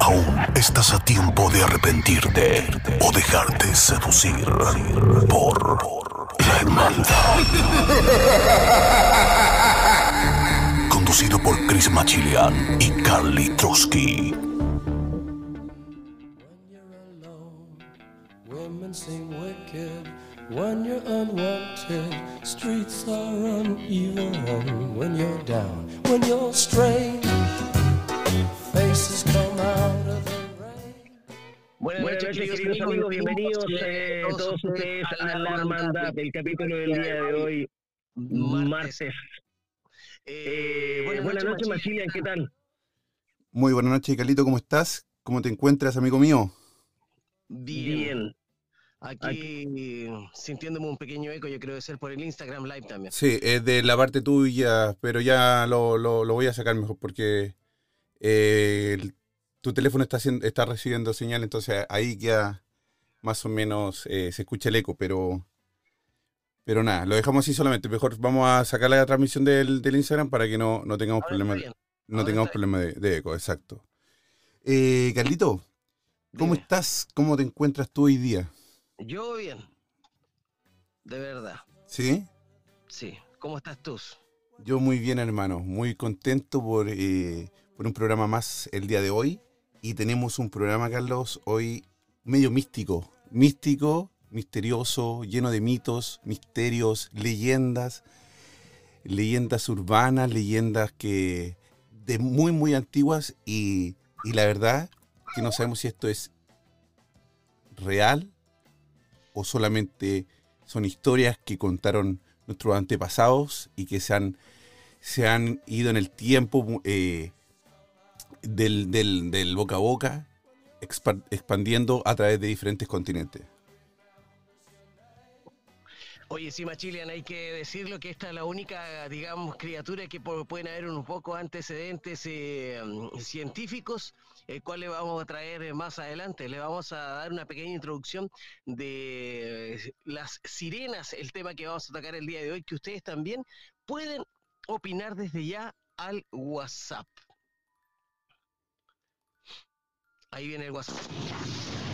Aún estás a tiempo de arrepentirte o dejarte seducir por la hermandad. Conducido por Chris Machilian y Carly Trotsky. When you're unwanted. Streets are uneven when you're down, when you're strange. Buenas, Buenas noches, noches, queridos amigos. Bienvenidos eh, eh, todos ustedes a la hermandad del capítulo del día de hoy, martes. Eh, buenas noches, Maximilian, ¿qué tal? Muy buenas noches, Carlito, ¿cómo estás? ¿Cómo te encuentras, amigo mío? Bien. Aquí sintiéndome un pequeño eco, yo creo que ser por el Instagram Live también. Sí, es de la parte tuya, pero ya lo, lo- lo voy a sacar mejor porque eh, el- tu teléfono está, está recibiendo señal, entonces ahí ya más o menos eh, se escucha el eco, pero, pero nada, lo dejamos así solamente. Mejor vamos a sacar la transmisión del, del Instagram para que no, no tengamos problemas, no tengamos problemas de, de eco, exacto. Eh, Carlito, ¿cómo Dime. estás? ¿Cómo te encuentras tú hoy día? Yo bien. De verdad. ¿Sí? Sí. ¿Cómo estás tú? Yo muy bien, hermano. Muy contento por, eh, por un programa más el día de hoy. Y tenemos un programa, Carlos, hoy medio místico. Místico, misterioso, lleno de mitos, misterios, leyendas. Leyendas urbanas, leyendas que de muy, muy antiguas. Y, y la verdad que no sabemos si esto es real o solamente son historias que contaron nuestros antepasados y que se han, se han ido en el tiempo eh, del, del- del boca a boca, expa- expandiendo a través de diferentes continentes. Oye, sí, Machilian, hay que decirlo que esta es la única, digamos, criatura que pueden haber un poco antecedentes eh, mm, científicos, el cual le vamos a traer eh, más adelante. Le vamos a dar una pequeña introducción de eh, las sirenas, el tema que vamos a tocar el día de hoy, que ustedes también pueden opinar desde ya al WhatsApp. Ahí viene el WhatsApp.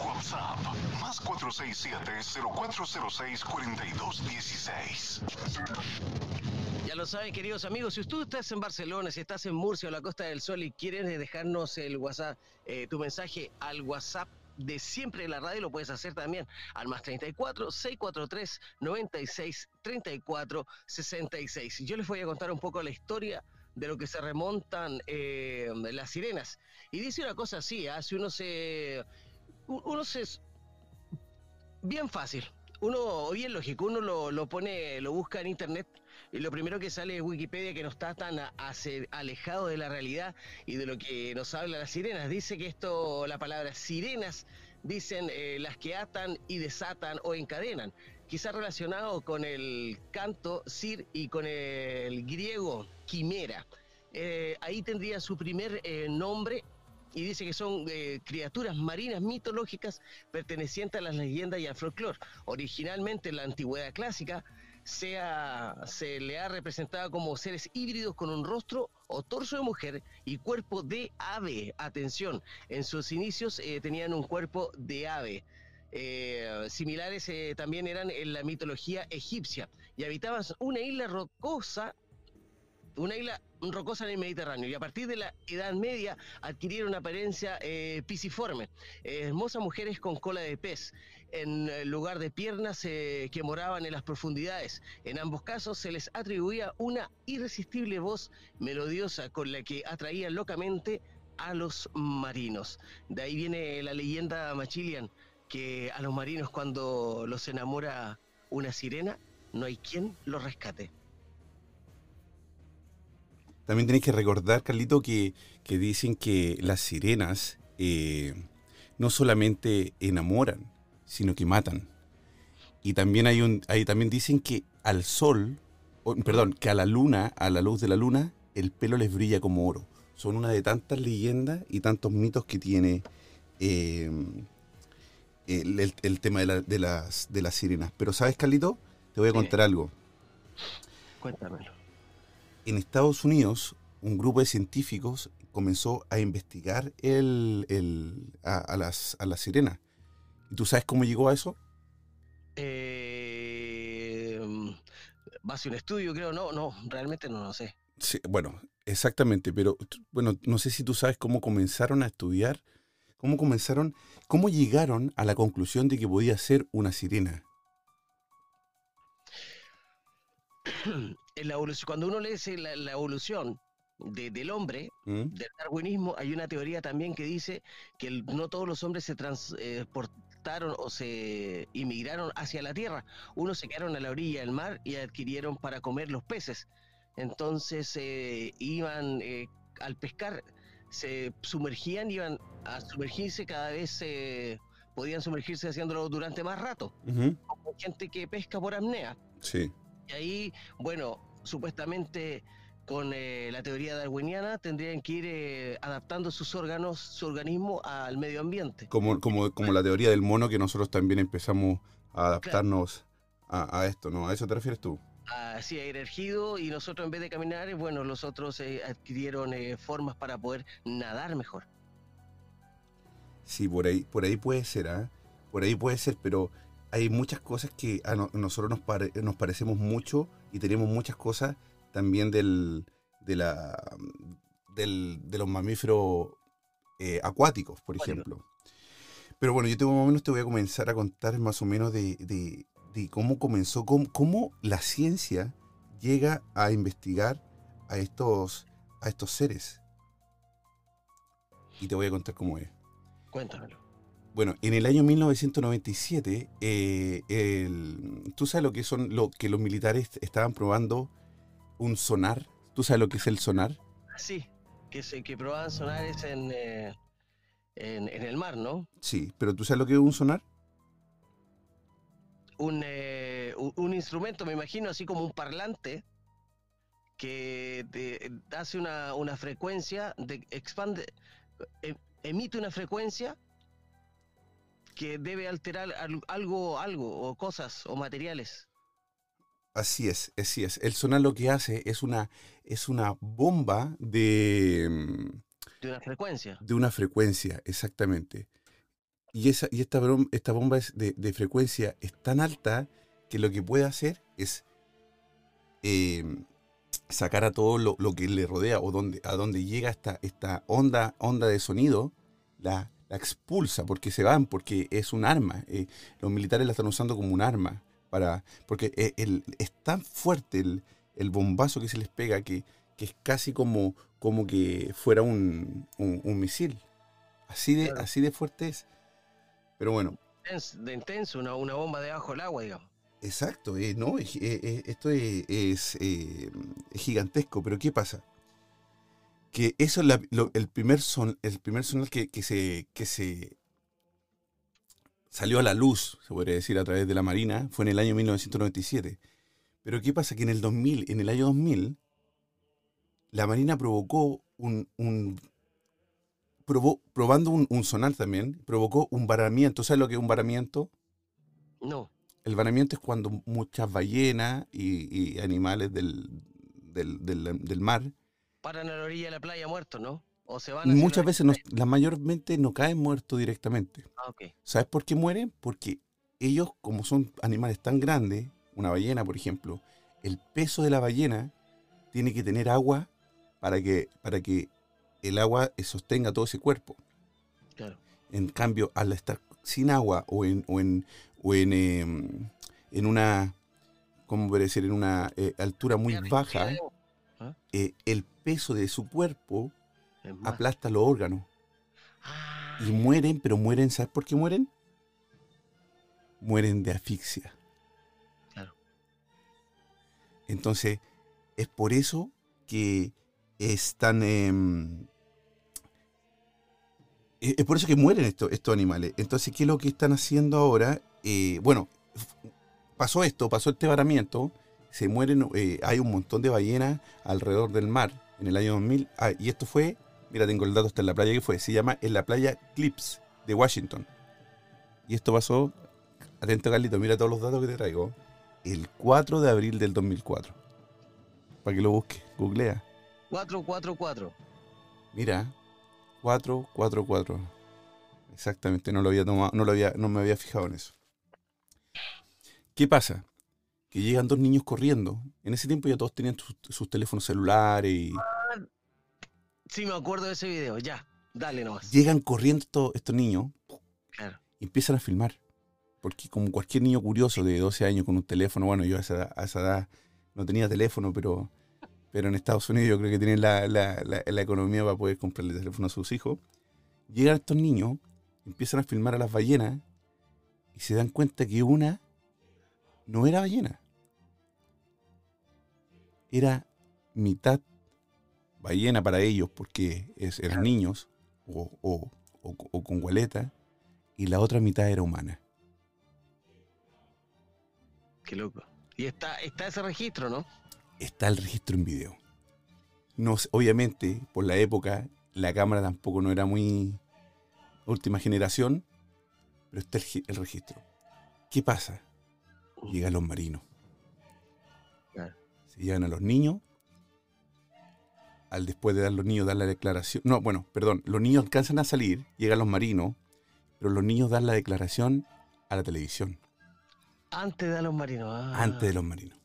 WhatsApp más 467-0406-4216. Ya lo saben, queridos amigos, si tú estás en Barcelona, si estás en Murcia o la Costa del Sol y quieres dejarnos el WhatsApp, eh, tu mensaje al WhatsApp de siempre de la radio, lo puedes hacer también al más 34 643 96 34 66. Yo les voy a contar un poco la historia de lo que se remontan eh, las sirenas. Y dice una cosa así, ¿ah? si uno se... Uno se... Bien fácil, uno, bien lógico, uno lo, lo pone, lo busca en internet y lo primero que sale es Wikipedia que no está tan a- ace- alejado de la realidad y de lo que nos habla las sirenas. Dice que esto, la palabra sirenas, dicen eh, las que atan y desatan o encadenan. Quizá relacionado con el canto sir y con el griego quimera. Eh, ahí tendría su primer eh, nombre y dice que son eh, criaturas marinas mitológicas pertenecientes a las leyendas y al folclore. Originalmente en la antigüedad clásica se, le ha representado como seres híbridos con un rostro o torso de mujer y cuerpo de ave. Atención, en sus inicios tenían un cuerpo de ave. Similares también eran en la mitología egipcia y habitaban una isla rocosa una isla rocosa en el Mediterráneo y a partir de la Edad Media adquirieron una apariencia eh, pisiforme. Eh, hermosas mujeres con cola de pez, en lugar de piernas eh, que moraban en las profundidades. En ambos casos se les atribuía una irresistible voz melodiosa con la que atraían locamente a los marinos. De ahí viene la leyenda Machilian, que a los marinos cuando los enamora una sirena, no hay quien los rescate. También tenéis que recordar, Carlito, que, que dicen que las sirenas eh, no solamente enamoran, sino que matan. Y también hay un, ahí también dicen que al sol, perdón, que a la luna, a la luz de la luna, el pelo les brilla como oro. Son una de tantas leyendas y tantos mitos que tiene eh, el, tema de, las, de las sirenas. Pero ¿sabes, Carlito? Te voy a contar algo. Cuéntamelo. En Estados Unidos, un grupo de científicos comenzó a investigar el, a, las, a las sirenas. ¿Y tú sabes cómo llegó a eso? Eh, base un estudio, creo, no, no, realmente no lo sé. Sí, bueno, exactamente, pero bueno, no sé si tú sabes cómo comenzaron a estudiar, cómo comenzaron, cómo llegaron a la conclusión de que podía ser una sirena. En la evolución, cuando uno lee la, la evolución del hombre, ¿Mm? del darwinismo, hay una teoría también que dice que no todos los hombres se transportaron o se inmigraron hacia la tierra. Unos se quedaron a la orilla del mar y adquirieron para comer los peces. Entonces eh, iban eh, al pescar, se sumergían, iban a sumergirse cada vez. Eh, podían sumergirse haciéndolo durante más rato, como gente que pesca por apnea. Sí. Y ahí, bueno, supuestamente con eh, la teoría darwiniana tendrían que ir eh, adaptando sus órganos, su organismo al medio ambiente. Como, como, como la teoría del mono que nosotros también empezamos a adaptarnos a, esto, ¿no? ¿A eso te refieres tú? Así, a ir ergido y nosotros en vez de caminar, bueno, los otros eh, adquirieron formas para poder nadar mejor. Sí, por ahí, por ahí puede ser, ¿ah? Por ahí puede ser, pero hay muchas cosas que a, nosotros nos, nos parecemos mucho y tenemos muchas cosas también del, de, la, del, de los mamíferos eh, acuáticos, por ejemplo. Pero bueno, yo tengo más o menos te voy a comenzar a contar más o menos de, de, cómo comenzó, cómo, cómo, la ciencia llega a investigar a estos, a estos seres. Y te voy a contar cómo es. Cuéntamelo. Bueno, en el año 1997, eh, el, tú sabes lo que son lo que los militares estaban probando un sonar. ¿Tú sabes lo que es el sonar? Sí, que, se, que probaban sonares en, eh, en, el mar, ¿no? Sí, pero ¿tú sabes lo que es un sonar? Un, eh, un, instrumento, me imagino, así como un parlante, que hace una, una frecuencia, de, expande, em, emite una frecuencia que debe alterar algo, algo, o cosas, o materiales. Así es, así es. El sonar lo que hace es una, es una bomba de... Mm, de una frecuencia. De una frecuencia, exactamente. Y, esa, y esta, esta bomba es de, frecuencia es tan alta que lo que puede hacer es em, sacar a todo lo, que le rodea o donde, a donde llega esta, esta onda, onda de sonido, la, la expulsa porque se van, porque es un arma. Eh, los militares la están usando como un arma porque eh, el, es tan fuerte el, bombazo que se les pega que, es casi como, como que fuera un, misil. Así de, así de fuerte es. Pero bueno. De intenso, una, una bomba debajo del agua, digamos. Exacto, eh, no, eh, esto es, gigantesco, pero ¿qué pasa? Que eso es el primer son, el primer sonal que, que, se, que se salió a la luz, se podría decir, a través de la Marina, fue en el año 1997. Pero ¿qué pasa? Que en el 2000, en el año 2000, la Marina provocó un, probando un, sonar también, provocó un varamiento. ¿Sabes lo que es un varamiento? No. El varamiento es cuando muchas ballenas y, animales del, del, del, mar... Paran a la orilla de la playa muertos, ¿no? Muchas veces, no, la mayormente no caen muertos directamente. Ah, ¿Sabes por qué mueren? Porque ellos, como son animales tan grandes, una ballena, por ejemplo, el peso de la ballena tiene que tener agua para que, para que el agua sostenga todo ese cuerpo. En cambio, al estar sin agua o en, o en, o en, em, en una, ¿cómo puede decir? En una eh, altura muy baja, ¿Ah? eh, el peso de su cuerpo aplasta los órganos. Ah, y mueren, pero mueren, ¿sabes por qué mueren? Mueren de asfixia. Claro. Entonces, es por eso que es tan... Em, Es por eso que mueren estos, estos animales. Entonces, ¿qué es lo que están haciendo ahora? Eh, bueno, pasó esto, pasó este varamiento, se mueren, eh, hay un montón de ballenas alrededor del mar en el año 2000. Ah, y esto fue, mira, tengo el dato hasta en la playa que fue, se llama en la playa Clips de Washington. Y esto pasó, atento Carlito, mira todos los datos que te traigo, el 4 de abril del 2004. Para que lo busque, googlea. 444. Mira, 444. Exactamente, no lo había tomado, no lo había, no me había fijado en eso. ¿Qué pasa? Que llegan dos niños corriendo. En ese tiempo ya todos tenían sus, sus teléfonos celulares y Sí, me acuerdo de ese video. Ya, dale nomás. llegan corriendo estos, estos niños Claro. y empiezan a filmar. Porque como cualquier niño curioso de 12 años con un teléfono, bueno, yo a esa, a esa edad no tenía teléfono, pero, pero en Estados Unidos yo creo que tienen la, la- la- la economía para poder comprarle teléfono a sus hijos. Llegan estos niños, empiezan a filmar a las ballenas y se dan cuenta que una no era ballena. Era mitad ballena para ellos porque es- eran niños o, o- o- o con gualeta y la otra mitad era humana. Qué loco. Y está, está ese registro, ¿no? Está el registro en video. No, obviamente, por la época, la cámara tampoco no era muy última generación, pero está el registro. ¿Qué pasa? Llegan los marinos. Se llegan a los niños. Al después de dar los niños dar la declaración. No, bueno, perdón. Los niños alcanzan a salir, llegan los marinos, pero los niños dan la declaración a la televisión, Antes de los marinos. Ah, antes de los marinos.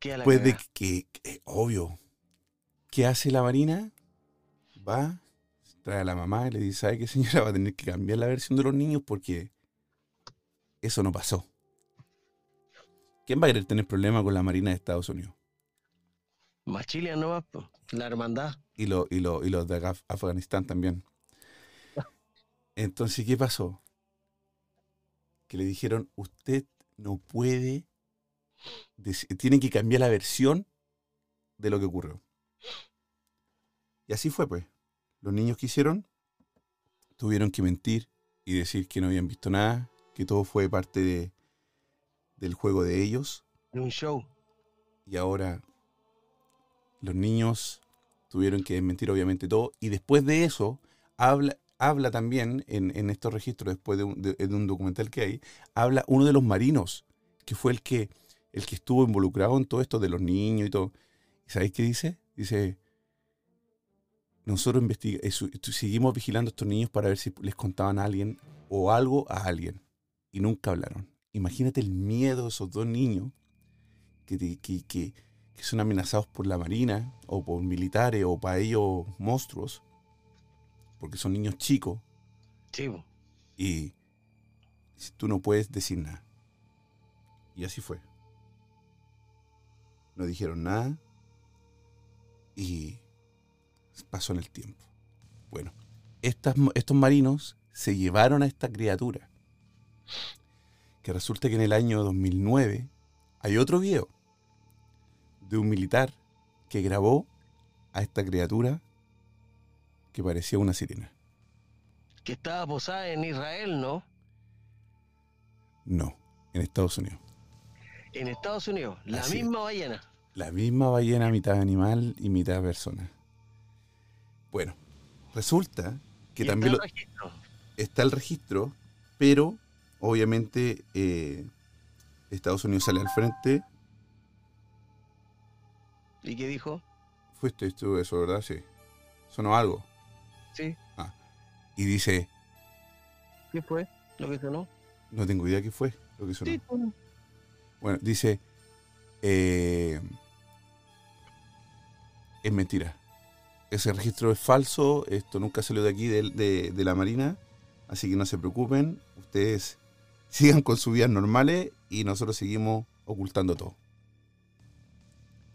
Después de que, que- obvio, ¿qué hace la Marina? Va, trae a la mamá y le dice, ¿sabe qué señora? Va a tener que cambiar la versión de los niños porque eso no pasó. ¿Quién va a querer tener problemas con la Marina de Estados Unidos? Más Chilean nomás, la hermandad. Y, lo- y, lo- y los de Af- Afganistán también. Entonces, ¿qué pasó? Que le dijeron, usted no puede, tiene que cambiar la versión de lo que ocurrió. Y así fue, pues. Los niños que hicieron tuvieron que mentir y decir que no habían visto nada, que todo fue parte de, del juego de ellos. De un show. Y ahora los niños tuvieron que desmentir obviamente todo. Y después de eso, habla, habla también en, en estos registros, después de un, de- de un documental que hay, habla uno de los marinos, que fue el que, el que estuvo involucrado en todo esto de los niños y todo. ¿Y sabéis qué dice? Dice, nosotros eh, seguimos vigilando a estos niños para ver si les contaban a alguien o algo a alguien. Y nunca hablaron. Imagínate el miedo de esos dos niños que, que, que- que son amenazados por la marina o por militares o para ellos monstruos, porque son niños chicos po. y tú no puedes decir nada. Y así fue. No dijeron nada y pasó en el tiempo. Bueno, estas- estos marinos se llevaron a esta criatura. Que resulta que en el año 2009 hay otro video de un militar que grabó a esta criatura que parecía una sirena. Que estaba posada en Israel, ¿no? No, en Estados Unidos. En Estados Unidos. La Así es. misma ballena. La misma ballena, mitad animal y mitad persona. Bueno, resulta que también está lo- el registro. está el registro, pero obviamente eh, Estados Unidos sale al frente. ¿Y qué dijo? Fue esto, esto, eso, ¿verdad? Sí. Sonó algo. Sí. Y dice, ¿Qué fue? Lo que sonó. no tengo idea qué fue lo que sonó. Sí, sonó. Bueno, dice, eh, es mentira. Ese registro es falso, esto nunca salió de aquí de, de- de la Marina, así que no se preocupen, ustedes sigan con sus vidas normales y nosotros seguimos ocultando todo.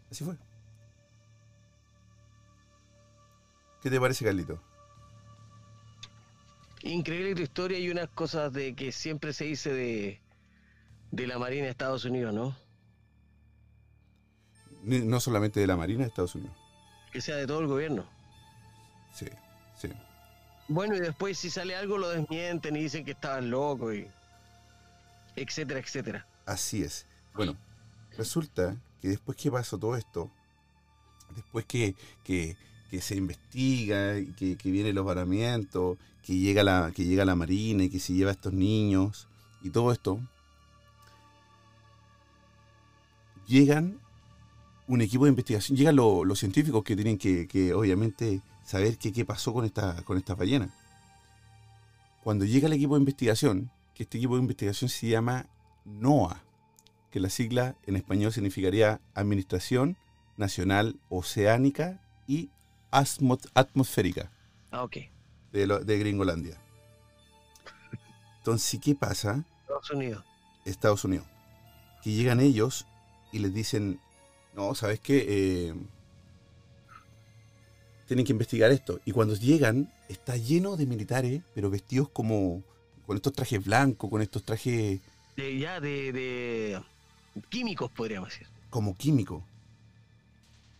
Así fue. ¿Qué te parece, Carlito? Increíble tu historia y unas cosas de que siempre se dice de, de la Marina de Estados Unidos, ¿no? No solamente de la Marina de Estados Unidos. Que sea de todo el gobierno. Sí, sí. Bueno, y después si sale algo lo desmienten y dicen que estaban locos y etcétera, etcétera. Así es. Bueno, resulta que después que pasó todo esto, después que, que, que se investiga, que, que vienen los varamientos, que llega, la, que llega la marina y que se lleva a estos niños y todo esto, llegan un equipo de investigación, llegan lo- los científicos que tienen que, que, obviamente saber qué pasó con esta, con estas ballenas. Cuando llega el equipo de investigación, que este equipo de investigación se llama NOAA, que la sigla en español significaría Administración Nacional Oceánica y Atmosférica Ah, ok. de, lo- de Gringolandia. Entonces, ¿qué pasa? Estados Unidos. Estados Unidos. Que llegan ellos y les dicen, no, ¿sabes qué? Eh, tienen que investigar esto. Y cuando llegan, está lleno de militares, pero vestidos como con estos trajes blancos, con estos trajes De, ya de, de químicos, podríamos decir. como químicos.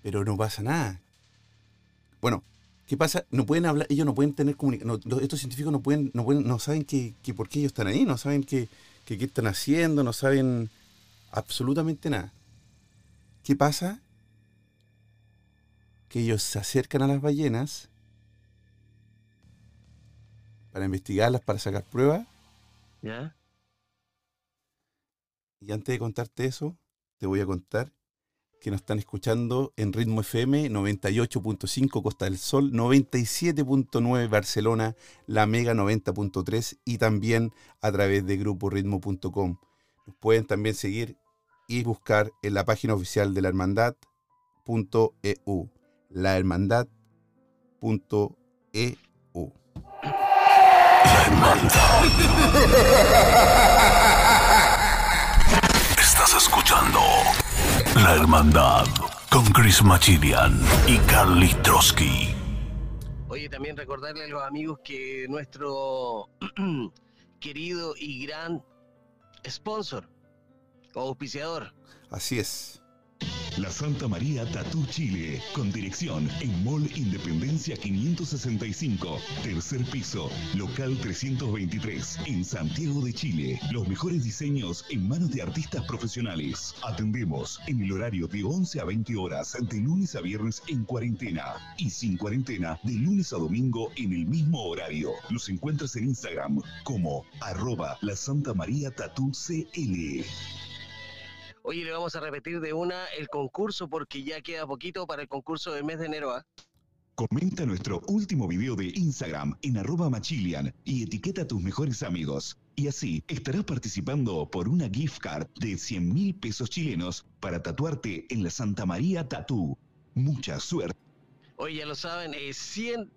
Pero no pasa nada. Bueno, ¿qué pasa? No pueden hablar, ellos no pueden tener comunicación. estos científicos no pueden, no pueden, no saben que, que por qué ellos están ahí, no saben que, que qué están haciendo, no saben absolutamente nada. ¿Qué pasa? Que ellos se acercan a las ballenas para investigarlas, para sacar pruebas. ¿Ya? Y antes de contarte eso, te voy a contar que nos están escuchando en Ritmo FM 98.5 Costa del Sol, 97.9 Barcelona, La Mega 90.3 y también a través de gruporitmo.com. Nos pueden también seguir y buscar en la página oficial de la hermandad.eu. La hermandad.eu. Estás escuchando La Hermandad con Chris Machilian y Carly Trotsky. Oye, también recordarle a los amigos que nuestro querido y gran sponsor o auspiciador, Así es. La Santa María Tatú Chile, con dirección en Mall Independencia 565, tercer piso, local 323, en Santiago de Chile. Los mejores diseños en manos de artistas profesionales. Atendemos en el horario de 11 a 20 horas, de lunes a viernes en cuarentena y sin cuarentena de lunes a domingo en el mismo horario. Los encuentras en Instagram como arroba la Santa María Tatú. Oye, le vamos a repetir de una el concurso porque ya queda poquito para el concurso del mes de enero. ¿ah? Comenta nuestro último video de Instagram en arroba machilian y etiqueta a tus mejores amigos. Y así estarás participando por una gift card de 100 mil pesos chilenos para tatuarte en la Santa María Tatú. Mucha suerte. Oye, ya lo saben, eh, 100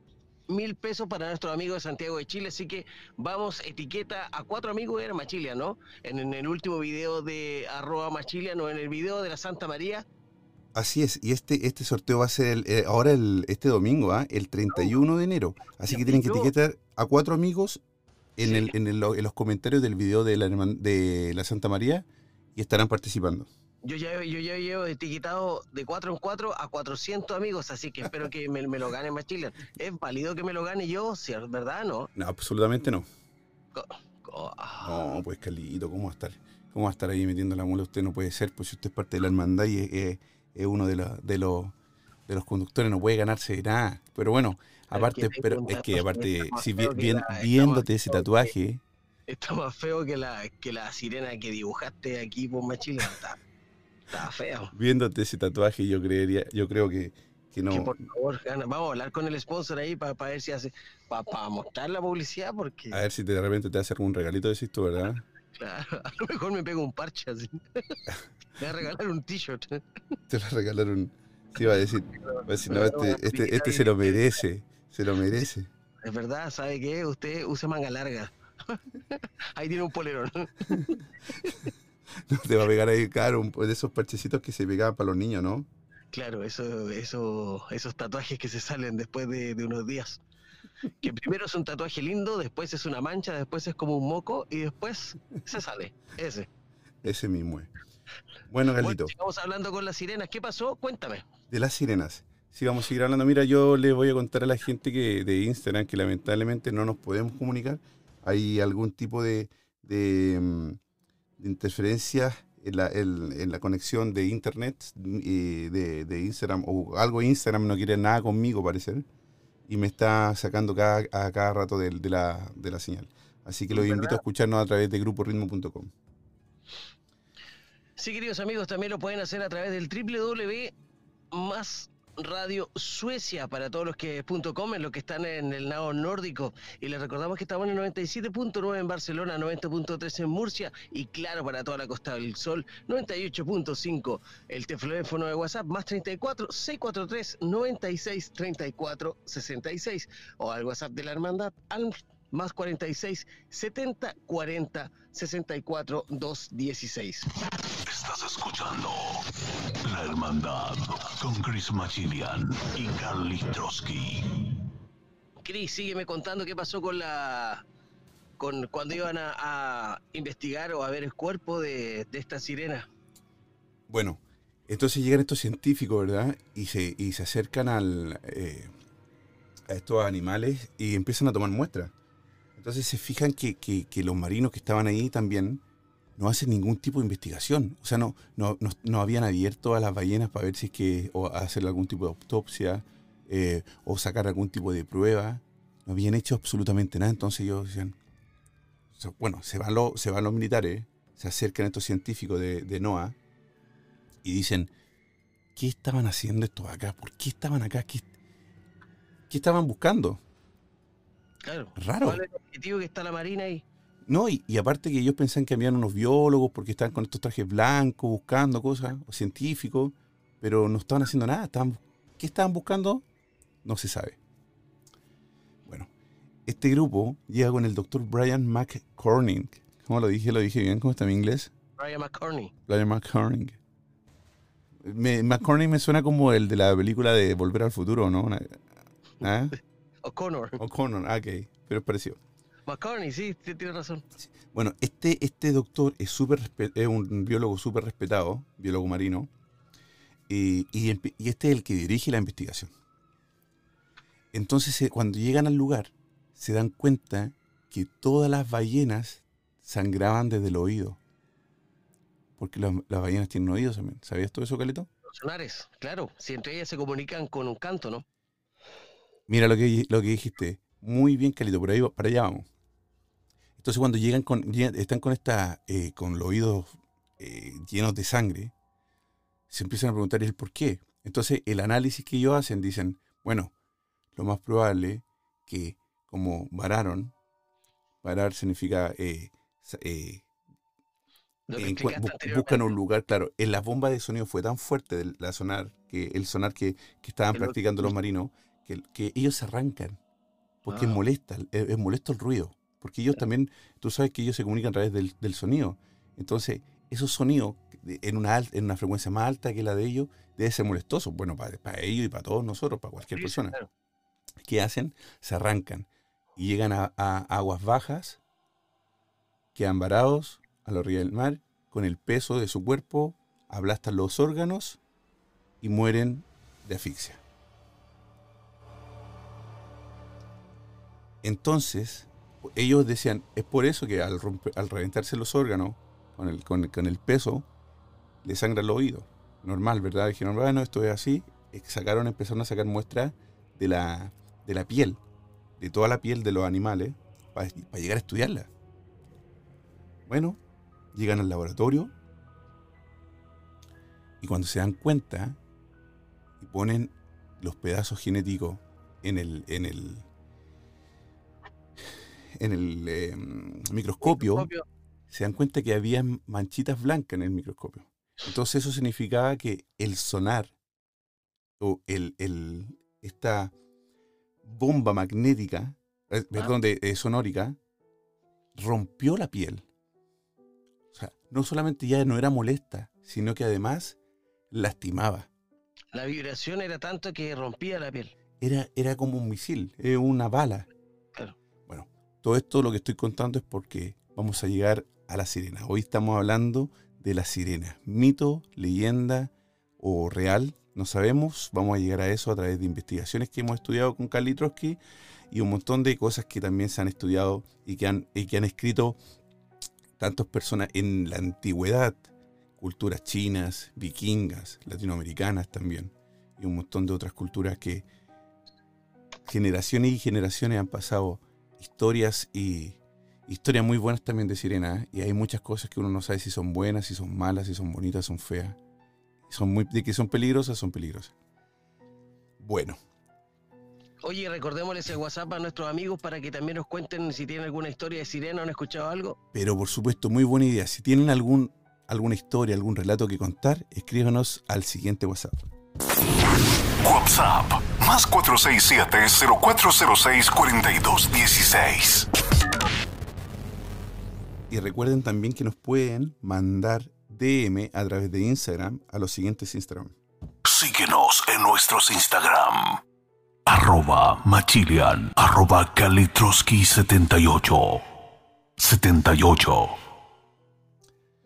mil pesos para nuestros amigos de Santiago de Chile, así que vamos, etiqueta a cuatro amigos de Machilia, ¿no? En, en el último video de arroba Machilia, no, en el video de la Santa María, Así es, y este, este sorteo va a ser el- eh, ahora el, este domingo, ¿ah? el 31 de enero. Así que tienen que etiquetar a cuatro amigos en, el, en, el- en los comentarios del video de la, de la Santa María y estarán participando. Yo ya, yo ya llevo etiquetado de cuatro en cuatro a 400 amigos, así que espero que me, me lo gane Machilia. ¿Es válido que me lo gane yo? ¿Sí, ¿Verdad? ¿No? No, absolutamente no. Co- ah, No, pues Carlito, ¿cómo va a estar? ¿Cómo va a estar ahí metiendo la mula? Usted no puede ser, pues si usted es parte de la hermandad y es, es- es uno de, la- de, los, de los conductores, no puede ganarse nada. Pero bueno, aparte, pero es que pues, aparte, más si bien- viéndote más ese tatuaje, Está más feo que la, que la sirena que dibujaste aquí por Machilia. Está, feo. viéndote ese tatuaje, yo creería, yo creo que, que no. Que por favor, gana- vamos a hablar con el sponsor ahí para ver si hace, para mostrar la publicidad, porque A ver si te- de repente te hace algún regalito de esto, ¿verdad? claro, a lo mejor me pego un parche así. Me va a regalar un t-shirt. Te lo regalaron. Sí, va a decir, va a decir, no, este, este, este se lo merece, se lo merece. Es verdad, ¿sabe qué? Usted usa manga larga. Ahí tiene un polerón. No te va a pegar ahí, claro, un- de esos parchecitos que se pegaban para los niños, ¿no? Claro, eso, eso, esos tatuajes que se salen después de, de unos días. Que primero es un tatuaje lindo, después es una mancha, después es como un moco y después se sale. Ese. Ese mismo es. Bueno, Carlito, sigamos hablando con las sirenas. ¿Qué pasó? Cuéntame. de las sirenas. Sí, vamos a seguir hablando. Mira, yo les voy a contar a la gente que de Instagram que lamentablemente no nos podemos comunicar. Hay algún tipo de, de, mm, de interferencia en la, en- en la conexión de internet de, de Instagram o algo Instagram no quiere nada conmigo, parecer. Y me está sacando cada, a cada rato de, de la, de la señal. Así que los invito a escucharnos a través de gruporitmo.com. Sí, queridos amigos, también lo pueden hacer a través del www más Radio Suecia para todos los que .com, los que están en el lado nórdico. Y les recordamos que estamos en el 97.9 en Barcelona, 90.3 en Murcia y claro para toda la Costa del Sol, 98.5 el teléfono de WhatsApp más 34 643 96 34 66 o al WhatsApp de la hermandad al más 46 70 40 64 216. Estás escuchando La Hermandad con Chris Machilian y Carly Trotsky. Cris, sígueme contando qué pasó con la. con cuando iban a, a investigar o a ver el cuerpo de, de esta sirena. Bueno, entonces llegan estos científicos, ¿verdad? Y se, y se acercan al, eh, a estos animales y empiezan a tomar muestras. Entonces se fijan que, que- que los marinos que estaban ahí también no hacen ningún tipo de investigación. O sea, no, no, no, no habían abierto a las ballenas para ver si es que, o hacer algún tipo de autopsia, eh, o sacar algún tipo de prueba. No habían hecho absolutamente nada. Entonces ellos decían, bueno, se van, los, se van los militares, se acercan estos científicos de, de NOAA y dicen, ¿qué estaban haciendo estos acá? ¿Por qué estaban acá? ¿Qué, qué estaban buscando? Claro. Raro. ¿Cuál es el objetivo que está la marina ahí? No, y, y aparte que ellos pensaban que habían unos biólogos porque estaban con estos trajes blancos buscando cosas, o científicos, pero no estaban haciendo nada. Estaban, ¿Qué estaban buscando? No se sabe. Bueno, este grupo llega con el doctor Brian McCorning. ¿Cómo lo dije? ¿Lo dije bien? ¿Cómo está mi inglés? Brian McCorney. Brian McCorning. Me, McCorning me suena como el de la película de Volver al Futuro, ¿no? ¿Ah? O'Connor. O'Connor, ok, pero es parecido. McCorney, sí, tiene razón. Bueno, este, este doctor es, respe- es un biólogo súper respetado, biólogo marino, y, y este es el que dirige la investigación. Entonces, eh, cuando llegan al lugar, se dan cuenta que todas las ballenas sangraban desde el oído. Porque las, las ballenas tienen oídos también. ¿Sabías todo eso, Calito? Los sonares, claro. Si entre ellas se comunican con un canto, ¿no? Mira lo que, lo que dijiste. Muy bien, Calito, por ahí, para allá vamos. Entonces cuando llegan con, llegan- están con esta, eh, con los oídos eh, llenos de sangre, se empiezan a preguntar el por qué. Entonces el análisis que ellos hacen dicen, bueno, lo más probable que como vararon, varar significa eh, eh, en buscan un lugar, claro. En la bomba de sonido fue tan fuerte de la sonar, que el sonar que, que estaban practicando los marinos, que, que ellos se arrancan. Porque es Ah. molesta, es, es molesto el ruido. Porque ellos también, tú sabes que ellos se comunican a través del, del sonido. Entonces, esos sonidos en una, en una frecuencia más alta que la de ellos, debe ser molestoso. Bueno, para, para ellos y para todos nosotros, para cualquier Sí, persona. claro. ¿Qué hacen? Se arrancan y llegan a, a aguas bajas, quedan varados a la orilla del mar, con el peso de su cuerpo, aplastan los órganos y mueren de asfixia. Entonces, ellos decían, es por eso que al, romper- al reventarse los órganos, con el, con, con el peso, le sangra el oído. Normal, ¿verdad? Dijeron, bueno, esto es así. Sacaron, empezaron a sacar muestras de la, de la piel, de toda la piel de los animales, para llegar a estudiarla. Bueno, llegan al laboratorio y cuando se dan cuenta y ponen los pedazos genéticos en el, en el, en el eh, microscopio, Microscopio. se dan cuenta que había manchitas blancas en el microscopio. Entonces eso significaba que el sonar o el, el- esta bomba magnética, eh, perdón, de, eh, sonórica, rompió la piel. O sea, no solamente ya no era molesta, sino que además lastimaba. La vibración era tanto que rompía la piel. Era, era como un misil, era una bala. Todo esto lo que estoy contando es porque vamos a llegar a la sirena. Hoy estamos hablando de la sirena. Mito, leyenda o real, No sabemos, vamos a llegar a eso a través de investigaciones que hemos estudiado con Carly Trotsky y un montón de cosas que también se han estudiado y que han, y que han escrito tantas personas en la antigüedad, culturas chinas, vikingas, latinoamericanas también, y un montón de otras culturas que generaciones y generaciones han pasado historias y historias muy buenas también de Sirena, y hay muchas cosas que uno no sabe si son buenas, si son malas, si son bonitas, son feas. Son muy, de que son peligrosas, son peligrosas. Bueno. Oye, recordémosles el WhatsApp a nuestros amigos para que también nos cuenten si tienen alguna historia de sirena o han escuchado algo. Pero por supuesto, muy buena idea. Si tienen algún, alguna historia, algún relato que contar, escríbanos al siguiente WhatsApp. WhatsApp más 467-0406-4216. Y recuerden también que nos pueden mandar DM a través de Instagram a los siguientes Instagram. Síguenos en nuestros Instagram. Arroba Machilian. Arroba Kalitroski78. 78.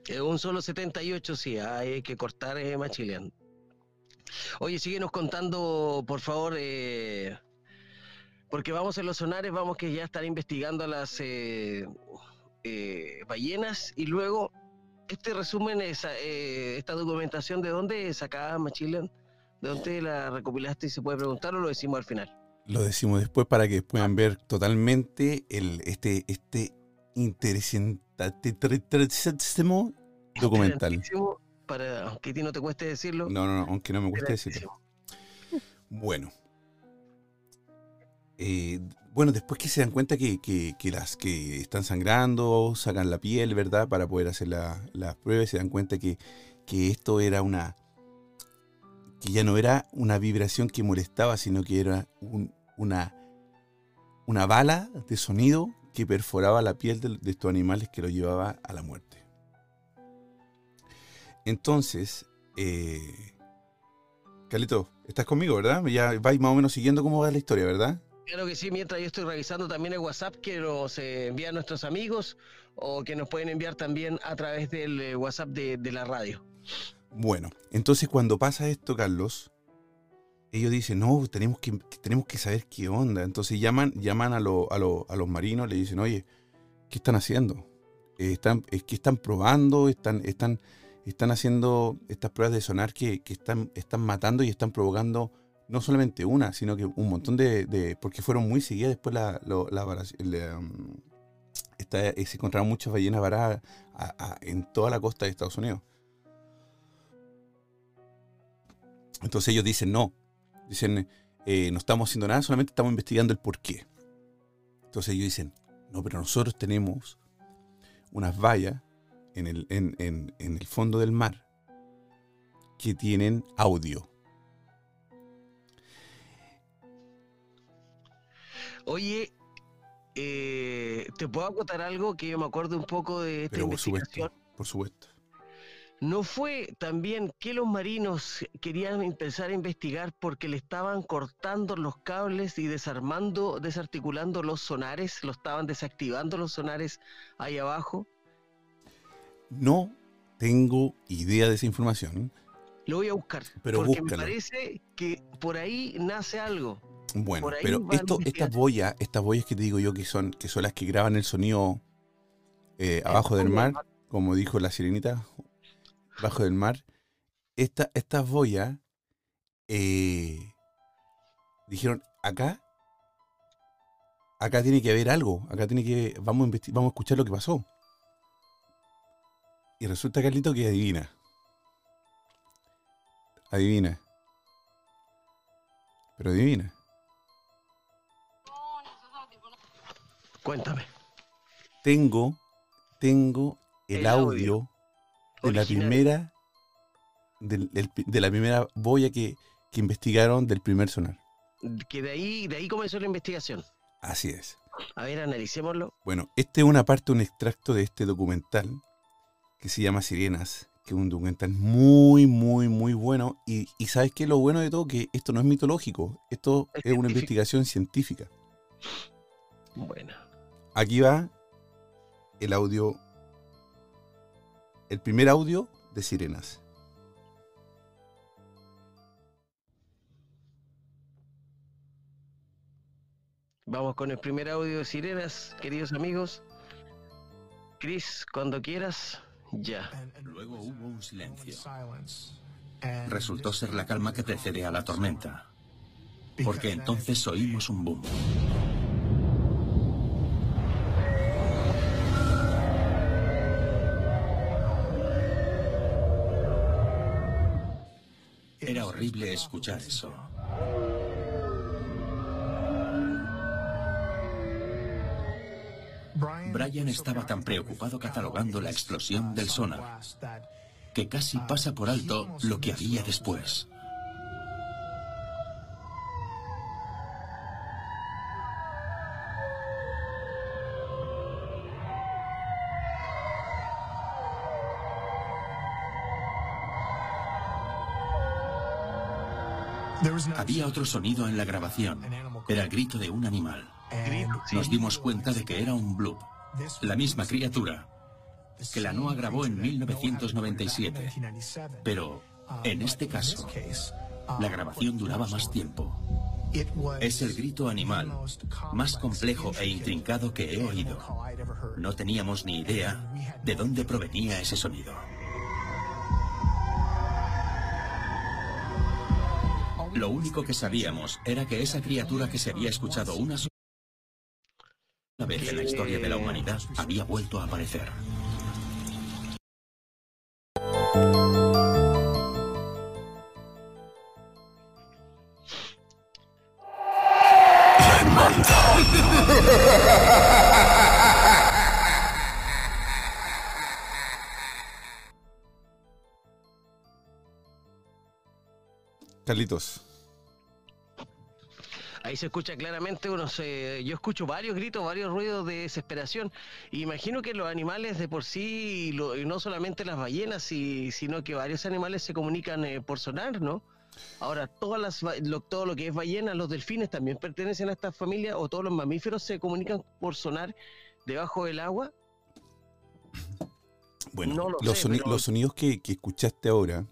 Eh, un solo 78, sí, hay que cortar eh, Machilian. Oye, síguenos contando, por favor, eh, porque vamos en los sonares, vamos que ya estar investigando a las eh, eh, ballenas y luego este resumen, esa, eh, esta documentación, ¿de dónde sacaba Machilian? ¿De dónde la recopilaste y se puede preguntar o lo decimos al final? Lo decimos después para que puedan ver totalmente el, este, este interesantísimo documental. Interesantísimo, Para, aunque a ti no te cueste decirlo. No, no, no, aunque no me guste decirlo. Bueno. Eh, bueno, después que se dan cuenta que, que- que las que están sangrando, sacan la piel, ¿verdad? Para poder hacer la- las pruebas, se dan cuenta que, que esto era una... que ya no era una vibración que molestaba, sino que era un- una, una bala de sonido que perforaba la piel de, de estos animales que lo llevaba a la muerte. Entonces, eh, Carlito, estás conmigo, ¿verdad? Ya vais más o menos siguiendo cómo va la historia, ¿verdad? Claro que sí, mientras yo estoy revisando también el WhatsApp que nos eh, envían nuestros amigos o que nos pueden enviar también a través del eh, WhatsApp de, de la radio. Bueno, entonces cuando pasa esto, Carlos, ellos dicen, no, tenemos que, tenemos que saber qué onda. Entonces llaman, llaman a, lo- a, lo- a los marinos, le dicen, oye, ¿qué están haciendo? Eh, están, es que están probando, están, están, están haciendo estas pruebas de sonar que, están, están matando y están provocando no solamente una, sino que un montón de, porque fueron muy seguidas después la, la la, esta- eh, se encontraron muchas ballenas varadas a- en toda la costa de Estados Unidos. Entonces ellos dicen, no, dicen, eh, no estamos haciendo nada, solamente estamos investigando el por qué. Entonces ellos dicen, no, pero nosotros tenemos unas vallas en el, en, en- en el fondo del mar que tienen audio. Oye, eh, ¿te puedo acotar algo que yo me acuerdo un poco de esta Pero por investigación? supuesto, por supuesto. ¿No fue también que los marinos querían empezar a investigar porque le estaban cortando los cables y desarmando, desarticulando los sonares? ¿Lo estaban desactivando los sonares ahí abajo? No tengo idea de esa información. Lo voy a buscar. Pero porque búscalo. me parece que por ahí nace algo. Bueno, pero esto, estas boyas, estas boyas que te digo yo que son, que son las que graban el sonido eh, abajo del mar, como dijo la sirenita, abajo del mar, esta, estas boyas eh, dijeron, acá, acá tiene que haber algo, acá tiene que, vamos a, vamos a escuchar lo que pasó. Y resulta, Carlito, que adivina. Adivina. Pero adivina. Cuéntame. tengo, tengo el, El audio, audio de la primera del- del- de la primera boya que, que investigaron del primer sonar. Que de ahí, de ahí comenzó la investigación. Así es. A ver, analicémoslo. Bueno, este es una parte, un extracto de este documental que se llama Sirenas, que es un documental muy, muy, muy bueno. Y, y sabes que lo bueno de todo que esto no es mitológico, esto es, es una investigación científica. Bueno. Aquí va el audio, el primer audio de Sirenas. Vamos con el primer audio de Sirenas, queridos amigos. Cris, cuando quieras ya. Luego hubo un silencio. Resultó ser la calma que precede a la tormenta. Porque entonces oímos un boom. Era horrible escuchar eso. Brian estaba tan preocupado catalogando la explosión del sonar que casi pasa por alto lo que había después. Había otro sonido en la grabación. Era el grito de un animal. Nos dimos cuenta de que era un bloop, la misma criatura que la NOAA grabó en 1997. Pero, en este caso, la grabación duraba más tiempo. Es el grito animal más complejo e intrincado que he oído. No teníamos ni idea de dónde provenía ese sonido. Lo único que sabíamos era que esa criatura que se había escuchado una sola vez en la historia de la humanidad había vuelto a aparecer. Carlitos. Ahí se escucha claramente, uno se, yo escucho varios gritos, varios ruidos de desesperación. Y imagino que los animales de por sí, y no solamente las ballenas, sino que varios animales se comunican eh, por sonar, ¿no? Ahora, todas las, todo lo que es ballena, los delfines también pertenecen a esta familia, o todos los mamíferos se comunican por sonar debajo del agua. Bueno, los, sonidos que, que escuchaste ahora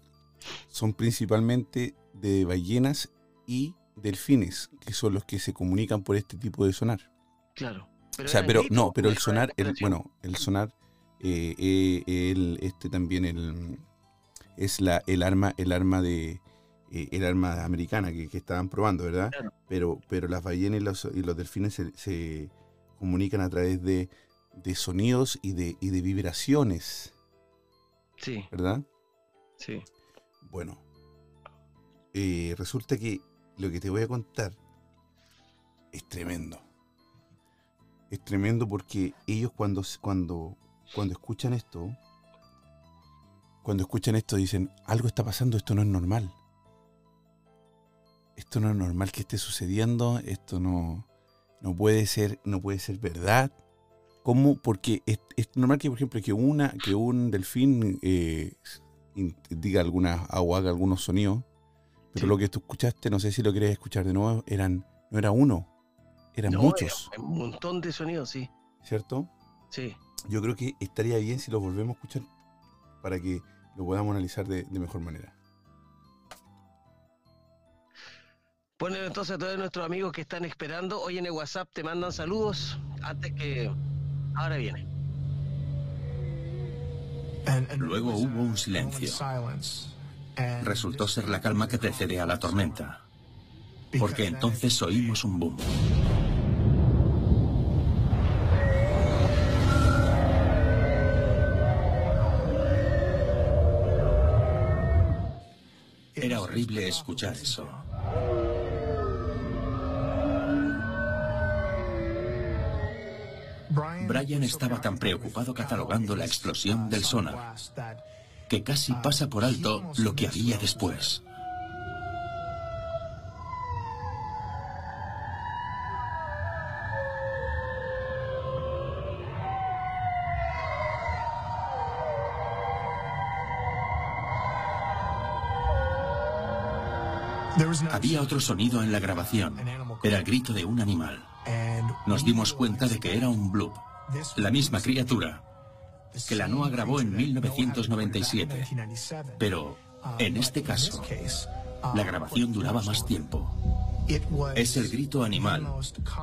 son principalmente de ballenas y delfines, que son los que se comunican por este tipo de sonar. Claro. Pero o sea, pero no, pero el sonar, el, bueno, el sonar, eh, eh, el, este también el, es la, el arma, el arma de, eh, el arma americana que, estaban probando, ¿verdad? Pero, pero las ballenas y los, y los delfines se, comunican a través de, de sonidos y de, y de vibraciones. Sí. ¿Verdad? Sí. Bueno, resulta que lo que te voy a contar es tremendo. Es tremendo porque ellos cuando, cuando, cuando escuchan esto, cuando escuchan esto dicen, algo está pasando, esto no es normal. Esto no es normal que esté sucediendo, esto no, no puede ser, no puede ser verdad. ¿Cómo? Porque es, normal que, por ejemplo, que una, que un delfín eh, diga alguna o haga algunos sonidos pero lo que tú escuchaste, no sé si lo querés escuchar de nuevo, eran, no era uno, eran muchos. un montón de sonidos, sí. ¿Cierto? Sí. Yo creo que estaría bien si lo volvemos a escuchar para que lo podamos analizar de, mejor manera. Ponen entonces a todos nuestros amigos que están esperando. Hoy en el WhatsApp te mandan saludos antes que... Ahora viene. Luego hubo un silencio resultó ser la calma que precede a la tormenta. Porque entonces oímos un boom. Era horrible escuchar eso. Brian estaba tan preocupado catalogando la explosión del sonar que casi pasa por alto lo que había después. Había otro sonido en la grabación. Era el grito de un animal. Nos dimos cuenta de que era un bloop. La misma criatura, que la NOAA grabó en 1997. Pero, en este caso, la grabación duraba más tiempo. Es el grito animal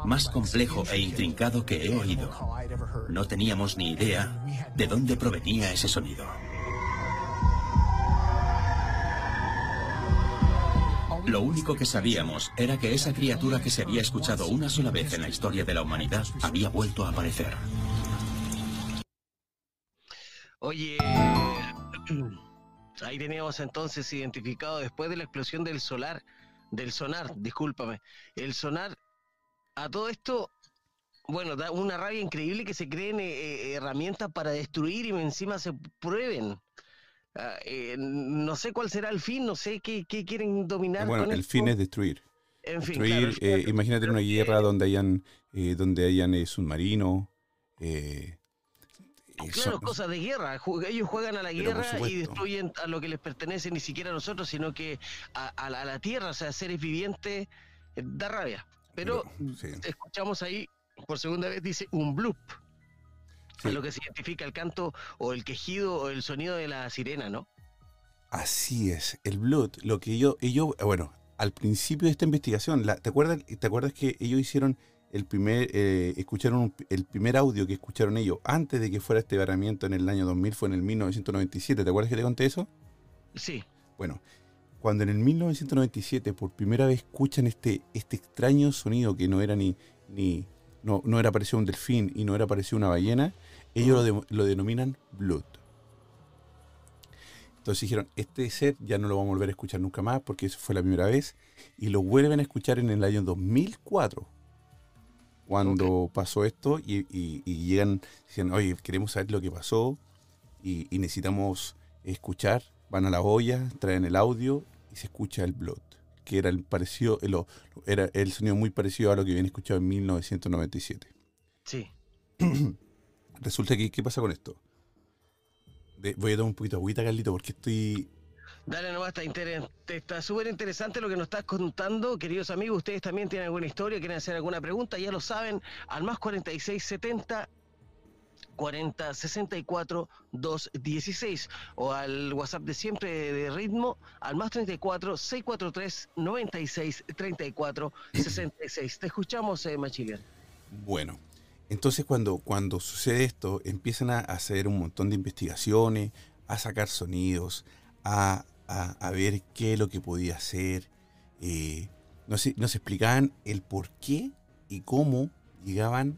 más complejo e intrincado que he oído. No teníamos ni idea de dónde provenía ese sonido. Lo único que sabíamos era que esa criatura que se había escuchado una sola vez en la historia de la humanidad había vuelto a aparecer. Oye, ahí teníamos entonces identificado después de la explosión del solar, del sonar, discúlpame, el sonar, a todo esto, bueno, da una rabia increíble que se creen eh, eh, herramientas para destruir y encima se prueben. Ah, eh, no sé cuál será el fin, no sé qué, quieren dominar. Bueno, el fin es destruir. destruir, imagínate una guerra donde hayan, donde hayan submarinos. Claro, cosas de guerra. Ellos juegan a la guerra y destruyen a lo que les pertenece, ni siquiera a nosotros, sino que a, la, tierra, o sea, seres vivientes, da rabia. Pero, escuchamos ahí, por segunda vez, dice un bloop lo que se identifica el canto o el quejido o el sonido de la sirena, ¿no? Así es, el blood, lo que ellos, ellos bueno, al principio de esta investigación, ¿te, acuerdas, ¿te acuerdas que ellos hicieron el primer, eh, escucharon el primer audio que escucharon ellos antes de que fuera este barramiento en el año 2000, fue en el 1997, ¿te acuerdas que te conté eso? Sí. Bueno, cuando en el 1997 por primera vez escuchan este, este extraño sonido que no era ni, ni no, no era parecido a un delfín y no era parecido a una ballena, ellos lo, denominan Blood. Entonces dijeron, este set ya no lo vamos a volver a escuchar nunca más porque eso fue la primera vez. Y lo vuelven a escuchar en el año 2004, cuando pasó esto y, llegan, dicen, oye, queremos saber lo que pasó y, necesitamos escuchar. Van a la olla, traen el audio y se escucha el Blood, que era el, parecido, era el sonido muy parecido a lo que habían escuchado en 1997. Sí. Resulta que, ¿qué pasa con esto? voy a tomar un poquito de agüita, Carlito, porque estoy... Dale nomás, está súper interesante lo que nos estás contando, queridos amigos. Ustedes también tienen alguna historia, quieren hacer alguna pregunta, ya lo saben, al más 4670 40 64 216 o al WhatsApp de siempre de ritmo al más 34 643 96 34 66. Te escuchamos, eh, Machilian. Bueno, entonces cuando, cuando sucede esto, empiezan a hacer un montón de investigaciones, a sacar sonidos, a, ver qué es lo que podía hacer. Eh, nos, explicaban el por qué y cómo llegaban,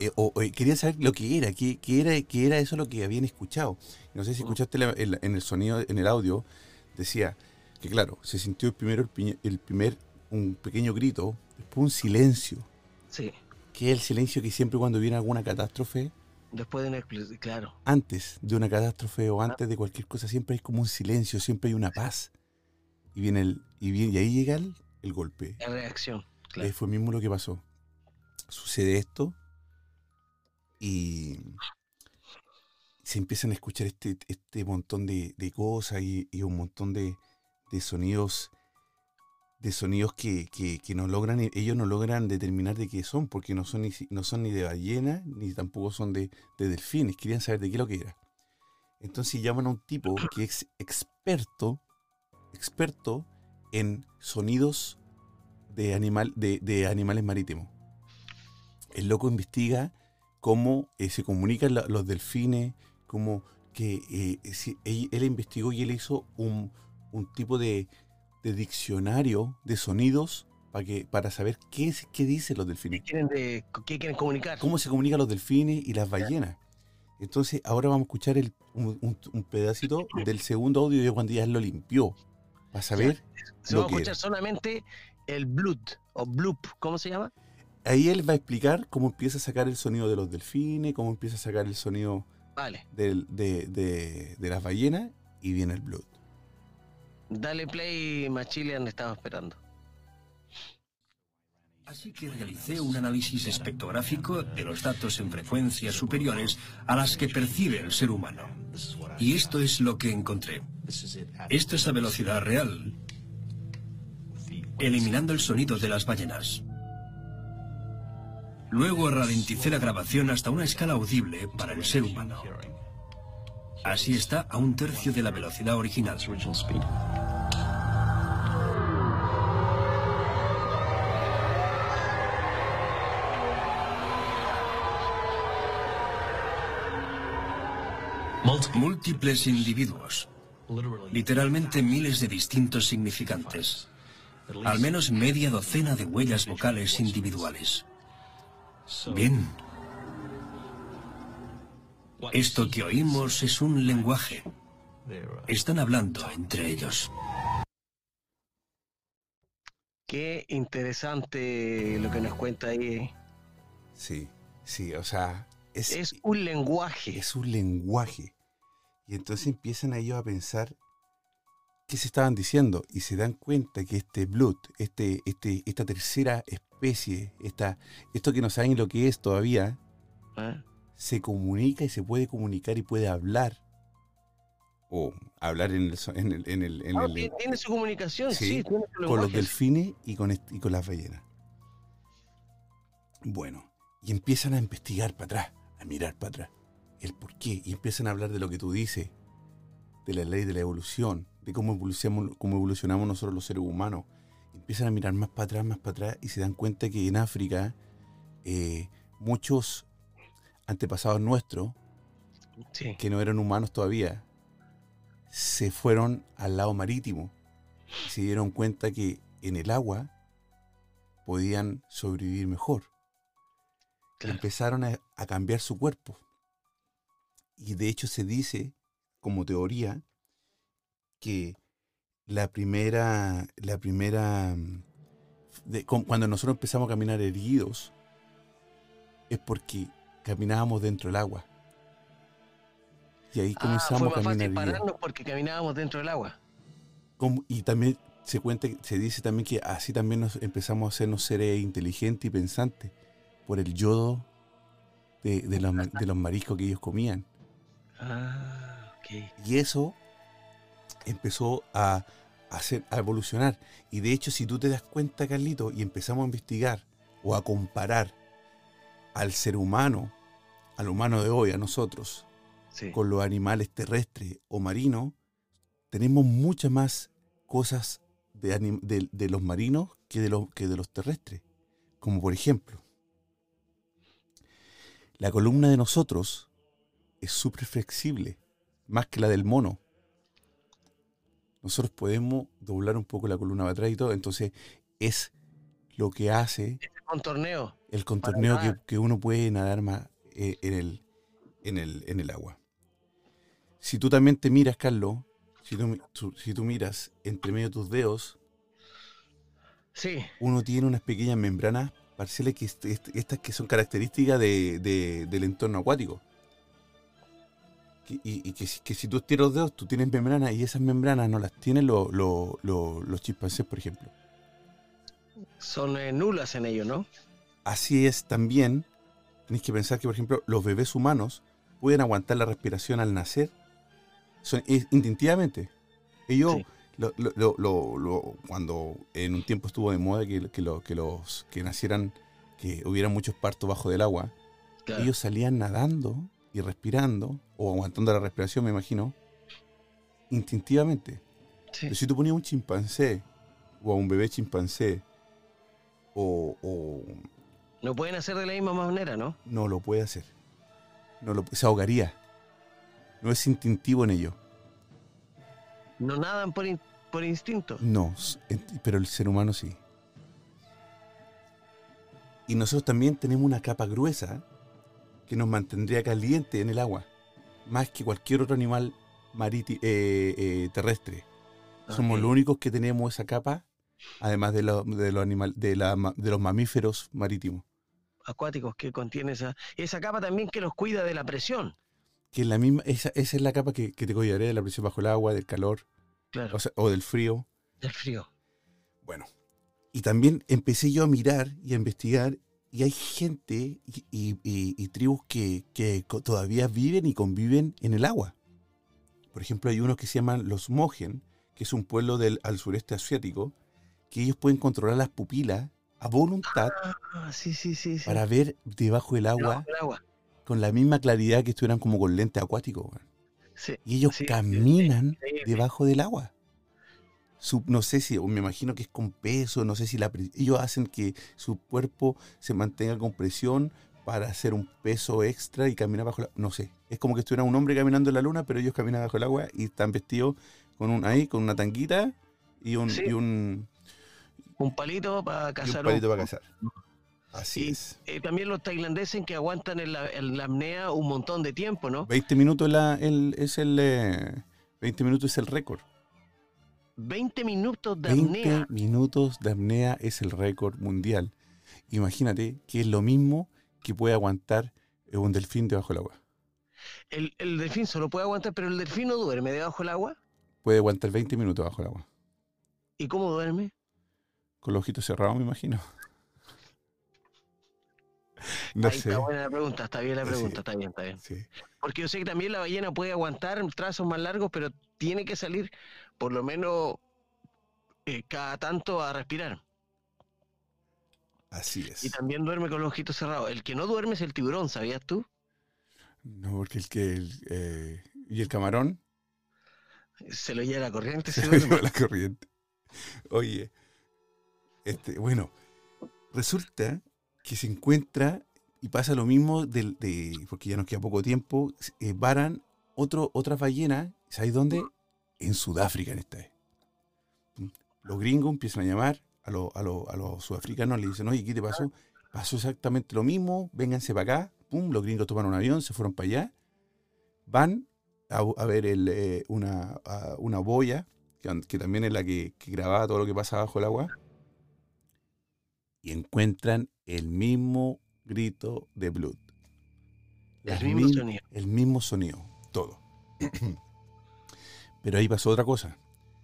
eh, o, querían saber lo que era, qué, era, qué era eso lo que habían escuchado. No sé si escuchaste en el sonido, en el audio, decía que claro, se sintió el primero el, el primer, un pequeño grito, después un silencio. Sí que es el silencio que siempre cuando viene alguna catástrofe. Después de una claro. Antes de una catástrofe o antes de cualquier cosa, siempre hay como un silencio, siempre hay una paz. Y viene el, y, viene, y ahí llega el, golpe. La reacción, claro. Ahí fue mismo lo que pasó. Sucede esto y se empiezan a escuchar este, este montón de, cosas y, un montón de, de sonidos de sonidos que, no logran, ellos no logran determinar de qué son, porque no son ni, no son ni de ballena, ni tampoco son de, delfines, querían saber de qué lo que era. Entonces llaman a un tipo que es experto, experto en sonidos de, animal, de, animales marítimos. El loco investiga cómo eh, se comunican los delfines, cómo que eh, él, investigó y él hizo un, un tipo de, de diccionario de sonidos para, que, para saber qué, es, qué dicen los delfines. ¿Qué quieren, comunicar? Cómo se comunican los delfines y las ballenas. Entonces, ahora vamos a escuchar el, un, pedacito del segundo audio de cuando ya lo limpió. Para saber. se va a escuchar solamente el blood o bloop, ¿cómo se llama? Ahí él va a explicar cómo empieza a sacar el sonido de los delfines, cómo empieza a sacar el sonido vale. de, de, de las ballenas y viene el blood. Dale play, Machilian, estaba esperando. Así que realicé un análisis espectrográfico de los datos en frecuencias superiores a las que percibe el ser humano. Y esto es lo que encontré. Esto es a velocidad real, eliminando el sonido de las ballenas. Luego ralenticé la grabación hasta una escala audible para el ser humano. Así está a un tercio de la velocidad original. Múltiples individuos, literalmente miles de distintos significantes, al menos media docena de huellas vocales individuales. Bien, esto que oímos es un lenguaje. Están hablando entre ellos. Qué interesante lo que nos cuenta ahí. Sí, sí, o sea, es, Es un lenguaje. es un lenguaje. Y entonces empiezan ellos a pensar qué se estaban diciendo y se dan cuenta que este blood, este, este, esta tercera especie, esta, esto que no saben lo que es todavía, ¿Ah? Se comunica y se puede comunicar y puede hablar. O hablar en el, en el, en el- en Ah, el- tiene, su comunicación, Sí, sí, tiene su con los delfines y con, y con las ballenas. Bueno, y empiezan a investigar para atrás, a mirar para atrás, el por qué, y empiezan a hablar de lo que tú dices, de la ley de la evolución, de cómo evolucionamos, cómo evolucionamos nosotros los seres humanos. Empiezan a mirar más para atrás, más para atrás, y se dan cuenta que en África eh, muchos antepasados nuestros, Sí. que no eran humanos todavía, se fueron al lado marítimo y se dieron cuenta que en el agua podían sobrevivir mejor. Claro. Empezaron a, a cambiar su cuerpo. Y de hecho se dice, como teoría, que la primera, la primera, de- cu- cuando nosotros empezamos a caminar erguidos, es porque caminábamos dentro del agua. Y ahí Ah, comenzamos fue a más caminar fácil pararnos porque caminábamos dentro del agua. Como- y también se cuenta, se dice también que así también nos empezamos a hacernos seres inteligentes y pensantes por el yodo de, de los, de los mariscos que ellos comían. Ah, ok. Y eso empezó a, hacer, a evolucionar. Y de hecho, si tú te das cuenta, Carlito, y empezamos a investigar o a comparar al ser humano, al humano de hoy, a nosotros, Sí. con los animales terrestres o marinos, tenemos muchas más cosas de, anim- de- de los marinos que de, los, que de los terrestres. Como por ejemplo, la columna de nosotros es súper flexible, más que la del mono. Nosotros podemos doblar un poco la columna para atrás y todo, entonces es lo que hace Con torneo. El contorneo que, que uno puede nadar más eh, en, el, en, el, en el agua. Si tú también te miras, Carlos, si tú, si tú miras entre medio de tus dedos, Sí. uno tiene unas pequeñas membranas parciales que est- est- estas que son características de- de- del entorno acuático. Que- y y que, si- que si tú estiras los dedos, tú tienes membranas y esas membranas no las tienen lo- lo- lo- los chimpancés, por ejemplo. Son eh, nulas en ello, ¿no? Así es también, tenéis que pensar que, por ejemplo, los bebés humanos pueden aguantar la respiración al nacer son, es- instintivamente. Ellos, Sí. lo- lo- cuando en un tiempo estuvo de moda que, que lo- que los que nacieran, que hubiera muchos partos bajo del agua, Claro. ellos salían nadando y respirando, o aguantando la respiración, me imagino, instintivamente. Sí. Pero si tú ponías un chimpancé, o a un bebé chimpancé, o, o No pueden hacer de la misma manera, ¿no? no lo puede hacer. No lo, se ahogaría. No es instintivo en ello. No nadan por, in- por instinto. No, pero el ser humano sí. Y nosotros también tenemos una capa gruesa que nos mantendría caliente en el agua, más que cualquier otro animal marítimo terrestre. Somos Ok. los únicos que tenemos esa capa, además de, lo- de los animal, de, la ma- de los mamíferos marítimos. Acuáticos que contiene esa. Esa capa también que los cuida de la presión. Que la misma, esa, esa es la capa que, que te cuidaré de la presión bajo el agua, del calor Claro. o, sea, o del frío. del frío. Bueno, y también empecé yo a mirar y a investigar y hay gente y, y- y- y tribus que, que todavía viven y conviven en el agua. Por ejemplo, hay unos que se llaman los Mojen, que es un pueblo del al sureste asiático, que ellos pueden controlar las pupilas a voluntad Ah, sí, sí, sí. sí. para ver debajo del agua Debajo del agua. con la misma claridad que estuvieran como con weón. Sí. Y ellos caminan debajo del agua. Su- no sé si, o me imagino que es con peso, no sé si la, ellos hacen que su cuerpo se mantenga con presión para hacer un peso extra y caminar bajo la... No sé, es como que estuviera un hombre caminando en la luna, pero ellos caminan bajo el agua y están vestidos con un ahí, con una tanguita y un... Sí. Y un, Un palito para y un cazar. palito para cazar. Así Y es. eh, también los tailandeses que aguantan en la, en la apnea un montón de tiempo, ¿no? 20 minutos la, el, es el... eh, 20 minutos es el récord. 20 minutos de 20 apnea. minutos de apnea es el récord mundial. Imagínate que es lo mismo que puede aguantar eh, un delfín debajo del agua. El, el delfín solo puede aguantar, pero el delfín no duerme debajo del agua. Puede aguantar 20 minutos bajo el agua. ¿Y cómo duerme? Con los ojitos cerrados, me imagino. No Ahí sé. está buena la pregunta, está bien la Sí. pregunta, está bien, está bien. Sí. Porque yo sé que también la ballena puede aguantar trazos más largos, pero tiene que salir por lo menos eh, cada tanto a respirar. Así Y es. también duerme con los ojitos cerrados. El que no duerme es el tiburón, ¿sabías tú? No, porque el que. el, eh, y el camarón Se lo lleva la corriente. se se lo duerme. lleva la corriente. Oye, este, bueno, resulta que se encuentra y pasa lo mismo de, porque ya nos queda poco tiempo, eh, varan otro, otras ballenas, ¿sabéis dónde? En Sudáfrica en esta vez. Los gringos empiezan a llamar a, los- a, a los sudafricanos, le dicen, oye, ¿qué te pasó? Pasó exactamente lo mismo, vénganse para acá, pum, los gringos tomaron un avión, se fueron para allá, van a, a ver el, eh, una, a- una boya, que también es la que, que grababa todo lo que pasa bajo el agua, y encuentran el mismo grito de Blood. El mismo mi- sonido. El mismo sonido, todo. Pero ahí pasó otra cosa.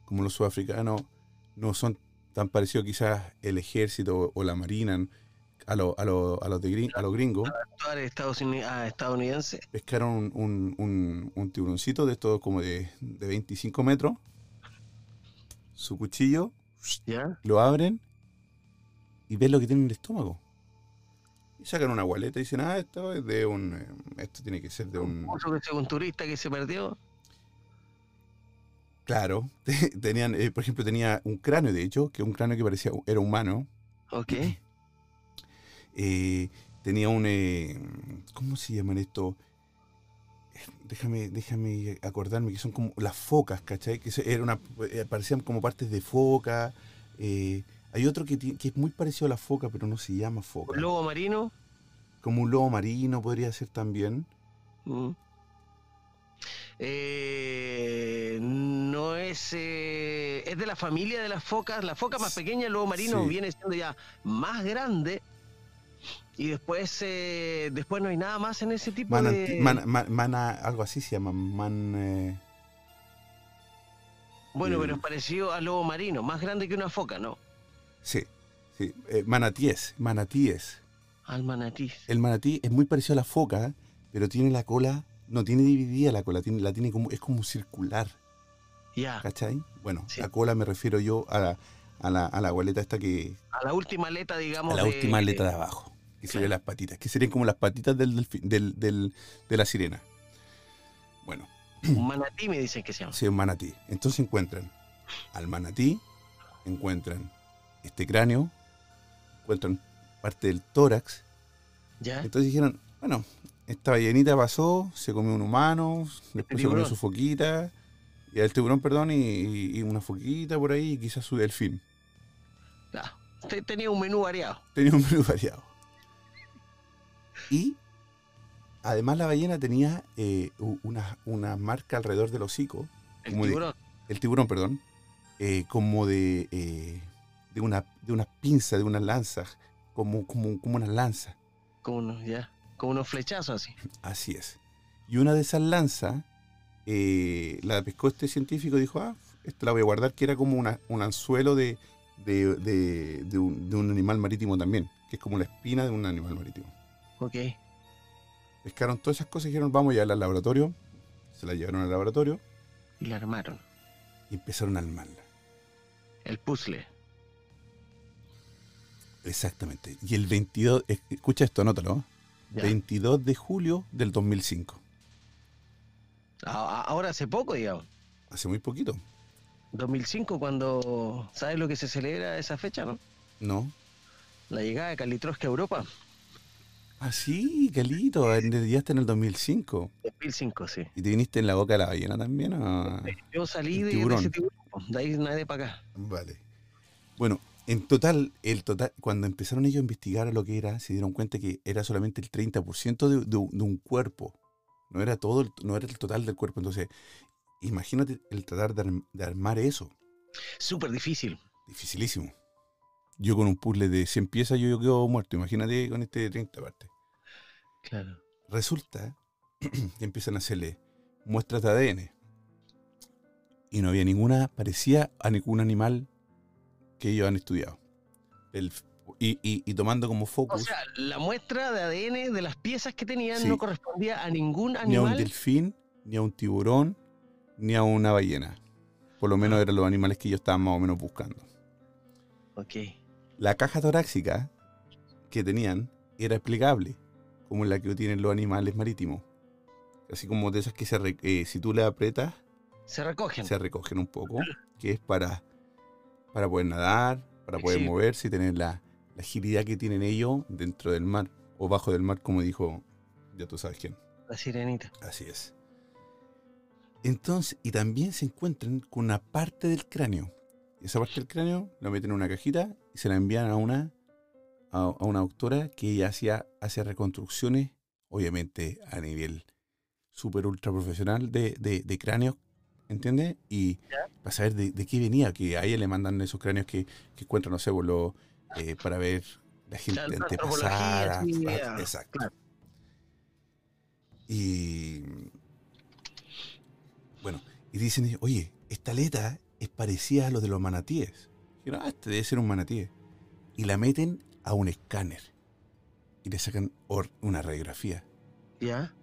Como los sudafricanos no son tan parecidos quizás el ejército o la marina a, lo- a, lo- a los, de gring- a los gringos, Actuar Estados Uni- ah, estadounidense. pescaron un, un, un- un tiburoncito de estos como de, de 25 metros, su cuchillo, ¿Ya? lo abren y ven lo que tiene en el estómago. Y sacan una gualeta y dicen, ah, esto es de un... eh, Esto tiene que ser de un... Que un turista que se perdió. Claro, tenían, eh, por ejemplo, tenía un cráneo, de hecho, que un cráneo que parecía, era humano. Ok. Eh, tenía un, eh, ¿cómo se llaman esto? Déjame, déjame acordarme que son como las focas, ¿cachai? Que se- era una, parecían como partes de foca. Eh, hay otro que, es muy parecido a la foca, pero no se llama foca. Un lobo marino. Como un lobo marino podría ser también. Mm. Eh, no es. eh, es de la familia de las focas. La foca más pequeña, el lobo marino, Sí. viene siendo ya más grande. Y después eh, después no hay nada más en ese tipo Mananti- de. mana, ma- mana- algo así se llama. Man, eh, bueno, pero es parecido al lobo marino, más grande que una foca, ¿no? Sí, sí. eh, manatíes, manatíes. Al manatí. El manatí es muy parecido a la foca, pero tiene la cola, no tiene dividida la cola, tiene, la tiene como, es como circular, Ya. ¿cachai? Bueno, Sí. la cola me refiero yo a la, a la, a la goleta esta que, A la última aleta, digamos. a la de- última aleta de abajo, que Claro. serían las patitas, que serían como las patitas del, del, del- de la sirena. Bueno, Un manatí me dicen que se llama. sí, un manatí. Entonces encuentran al manatí, encuentran este cráneo, encuentran parte del tórax, ¿Ya? Entonces dijeron, bueno, esta ballenita pasó, se comió un humano, después se comió su foquita, y el tiburón, perdón, y, una foquita por ahí, y quizás su delfín. Tenía un menú variado. Tenía un menú variado. Y además la ballena tenía eh, una, una marca alrededor del hocico, El de- tiburón. el tiburón, perdón, eh, como de, eh, de, una, de unas pinzas, de unas lanzas, como, como, como unas lanzas. Como unos, ya. Como unos flechazos así. Así es. Y una de esas lanzas eh, la pescó este científico y dijo, ah, esta la voy a guardar, que era como una- un anzuelo de, de, de- de un, de un animal marítimo también, que es como la espina de un animal marítimo. Ok. Pescaron todas esas cosas y dijeron, vamos a llevarla al laboratorio. Se la llevaron al laboratorio Y la armaron. y empezaron a armarla. El puzzle. Exactamente. Y el 22, eh, escucha esto, anótalo, Ya. 22 de julio del 2005, A- a- ahora hace poco, digamos. hace muy poquito, 2005, cuando. ¿Sabes lo que se celebra esa fecha, no? ¿no? La llegada de Kalitroska a Europa. Ah, sí, Calito, ya está en el 2005. 2005, sí. ¿Y te viniste en la boca de la ballena también? Yo salí de, ese tiburón, de ahí nadie para acá. Vale. Bueno, en total, el total, cuando empezaron ellos a investigar lo que era, se dieron cuenta que era solamente el 30% de, de, un cuerpo. No era todo, no era el total del cuerpo. Entonces, imagínate el tratar de, armar eso. Súper difícil. Dificilísimo. Yo con un puzzle de 100 piezas yo, quedo muerto. Imagínate con este de 30 partes. Claro. Resulta que empiezan a hacerle muestras de ADN. Y no había ninguna, parecía a ningún animal que ellos han estudiado. y, tomando como foco. O sea, la muestra de ADN de las piezas que tenían no correspondía a ningún animal. Ni a un delfín, ni a un tiburón, ni a una ballena. Por lo menos ah. eran los animales que ellos estaban más o menos buscando. Ok. La caja torácica que tenían era explicable, como la que tienen los animales marítimos. Así como de esas que se eh, si tú le aprietas, se recogen. Se recogen un poco, que es para, para poder nadar, para poder moverse y tener la, la agilidad que tienen ellos dentro del mar o bajo del mar, como dijo, ya tú sabes quién. La sirenita. Así es. Entonces, y también se encuentran con una parte del cráneo. Y esa parte del cráneo la meten en una cajita y se la envían a una, a, una doctora que ella hacía, hace reconstrucciones, obviamente a nivel súper ultra profesional de, de, de cráneos, ¿entiendes? Y para saber de, qué venía, que a ella le mandan esos cráneos que, que encuentran, no sé, eh, para ver la gente antepasada. exacto. Y bueno, y dicen, oye, esta aleta es parecida a lo de los manatíes. Dijeron, ah, este debe ser un manatí. Y la meten a un escáner. Y le sacan una radiografía. ¿Ya?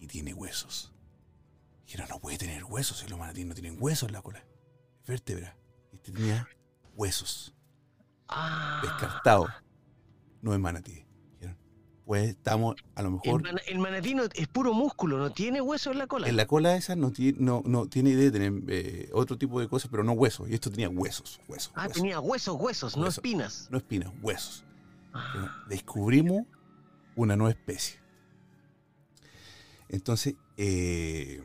Y tiene huesos. Dijeron, no puede tener huesos si los manatíes no tienen huesos en la cola. Vértebra. Este tenía huesos. Ah. Descartado. No es manatí pues estamos a lo mejor... El, manatino es puro músculo, no tiene hueso en la cola. En la cola esa no tiene, no, no tiene idea de tener eh, otro tipo de cosas, pero no huesos. Y esto tenía huesos, huesos. Ah, tenía huesos, huesos, no espinas. No espinas, huesos. Ah. Descubrimos una nueva especie. Entonces, eh,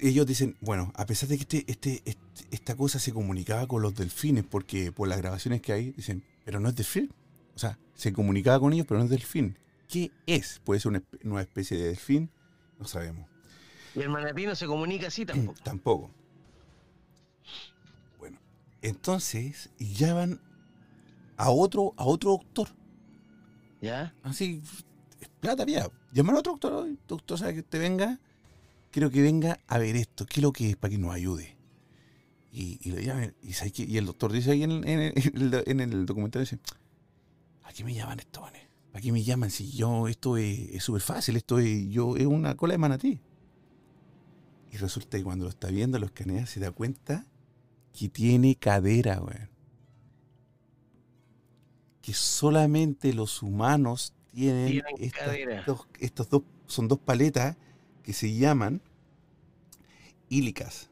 ellos dicen, bueno, a pesar de que este, este, este, esta cosa se comunicaba con los delfines, porque por las grabaciones que hay, dicen, pero no es delfín. O sea, se comunicaba con ellos, pero no es delfín. ¿Qué es? ¿Puede ser una nueva especie de delfín? No sabemos. ¿Y el manatí no se comunica así tampoco? tampoco. Bueno, entonces llaman a otro, a otro doctor. ¿Ya? Así, plata, ya. Llaman a otro doctor, doctor, ¿sabe que te venga? Quiero que venga a ver esto, qué es lo que es para que nos ayude. Y, y, y, el doctor dice ahí en, el, documental, dice, ¿a qué me llaman estos manes? ¿Para qué me llaman si yo, esto es súper fácil, esto es, yo, es una cola de manatí? Y resulta que cuando lo está viendo, lo escanea, se da cuenta que tiene cadera, güey. Que solamente los humanos tienen, estos dos, son dos paletas que se llaman ílicas,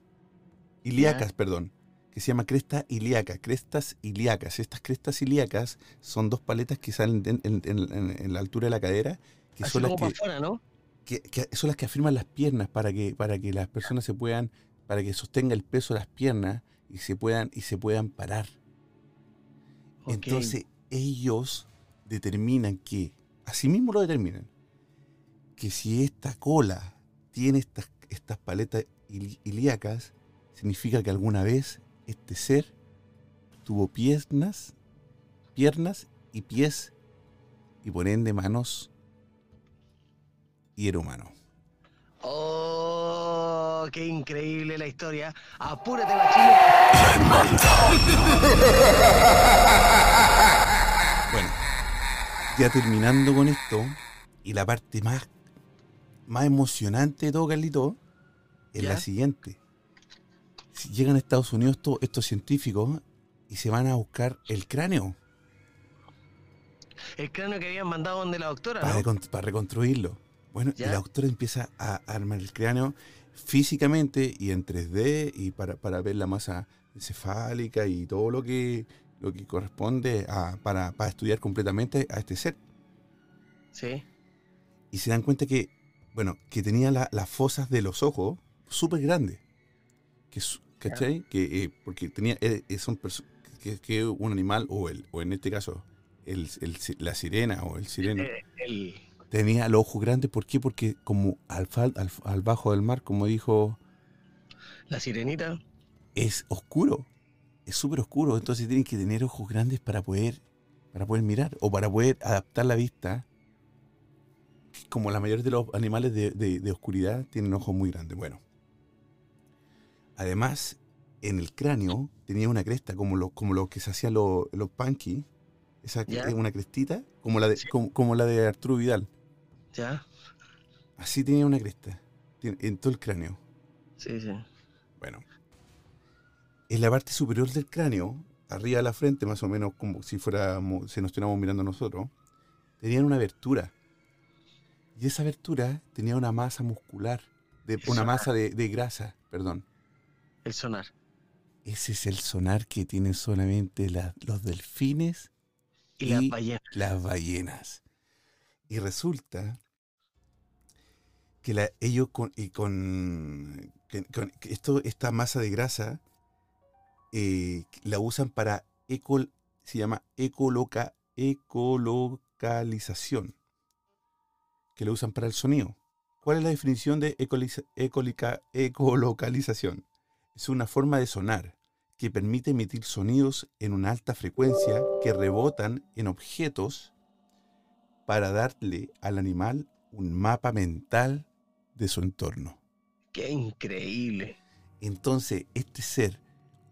ilíacas, perdón, que se llama cresta ilíaca, crestas ilíacas. Estas crestas ilíacas son dos paletas que salen en, la altura de la cadera, que son las que, que, son las que afirman las piernas para que, para que las personas se puedan, para que sostenga el peso de las piernas y se puedan, y se puedan parar. Entonces, ellos determinan que, así mismo lo determinan, que si esta cola tiene estas, estas paletas ilíacas, significa que alguna vez este ser tuvo piernas, piernas y pies, y por ende manos y era humano. ¡Oh! ¡Qué increíble la historia! ¡Apúrate la Chile! bueno, ya terminando con esto, y la parte más más emocionante de todo, Carlito, es la siguiente. Si llegan a Estados Unidos estos científicos y se van a buscar el cráneo. El cráneo que habían mandado donde la doctora, para, reconstruirlo. Bueno, y la doctora empieza a armar el cráneo. físicamente y en 3D y para, para ver la masa encefálica y todo lo que, lo que corresponde a, para, para estudiar completamente a este ser. Sí. Y se dan cuenta que, bueno, que tenía la- las fosas de los ojos súper grandes. Que, ¿Cachai? Que, eh, porque tenía, eh, eh, son que, que un animal, o, el, o en este caso, el, el la sirena o el sireno, Eh, el, tenía los ojos grandes. ¿Por qué? Porque como al, fal- al, al bajo del mar, como dijo, la sirenita. es oscuro. Es súper oscuro. Entonces tienen que tener ojos grandes para poder, para poder mirar o para poder adaptar la vista. Como la mayoría de los animales de, de- de oscuridad tienen ojos muy grandes. Bueno. Además, en el cráneo tenía una cresta, como lo, como lo que se hacían los, los punky. Esa es una crestita, como la de, Sí. como, como la de Arturo Vidal. ¿Ya? Así tenía una cresta. En todo el cráneo. Sí, sí. Bueno. En la parte superior del cráneo, arriba de la frente, más o menos como si fuéramos, si nos estuviéramos mirando nosotros, tenían una abertura. Y esa abertura tenía una masa muscular, de, El una sonar. masa de, de grasa, perdón. El sonar. Ese es el sonar que tienen solamente la- los delfines Y, las ballenas. las ballenas. Y resulta que la- ellos con, y con, que- con- que esto, esta masa de grasa eh, la usan para eco, se llama ecoloca, ecolocalización, que lo usan para el sonido. ¿Cuál es la definición de ecolica- ecolocalización? Es una forma de sonar que permite emitir sonidos en una alta frecuencia que rebotan en objetos para darle al animal un mapa mental de su entorno. Qué increíble. Entonces, este ser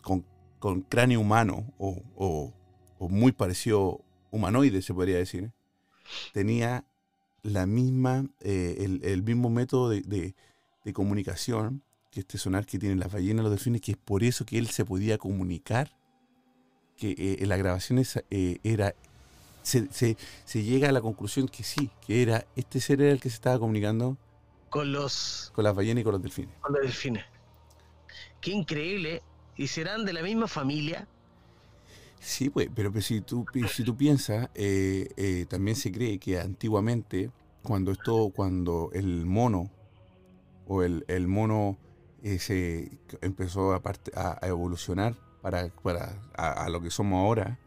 con, con cráneo humano o, o- o muy parecido humanoide, se podría decir, tenía la misma, eh, el, el mismo método de, de- de comunicación que este sonar que tienen las ballenas, los delfines, que es por eso que él se podía comunicar, que eh, en las grabaciones eh, era, se, se- se llega a la conclusión que sí, que era, este ser era el que se estaba comunicando Con los, con las ballenas y con los delfines. con los delfines. Qué increíble. ¿Y serán de la misma familia? Sí, pues, pero, pues, si, tú, si tú piensas, eh, eh, también se cree que antiguamente, cuando esto, cuando el mono o el, el mono eh, se empezó a, parte- a- evolucionar para, para a, lo que somos ahora,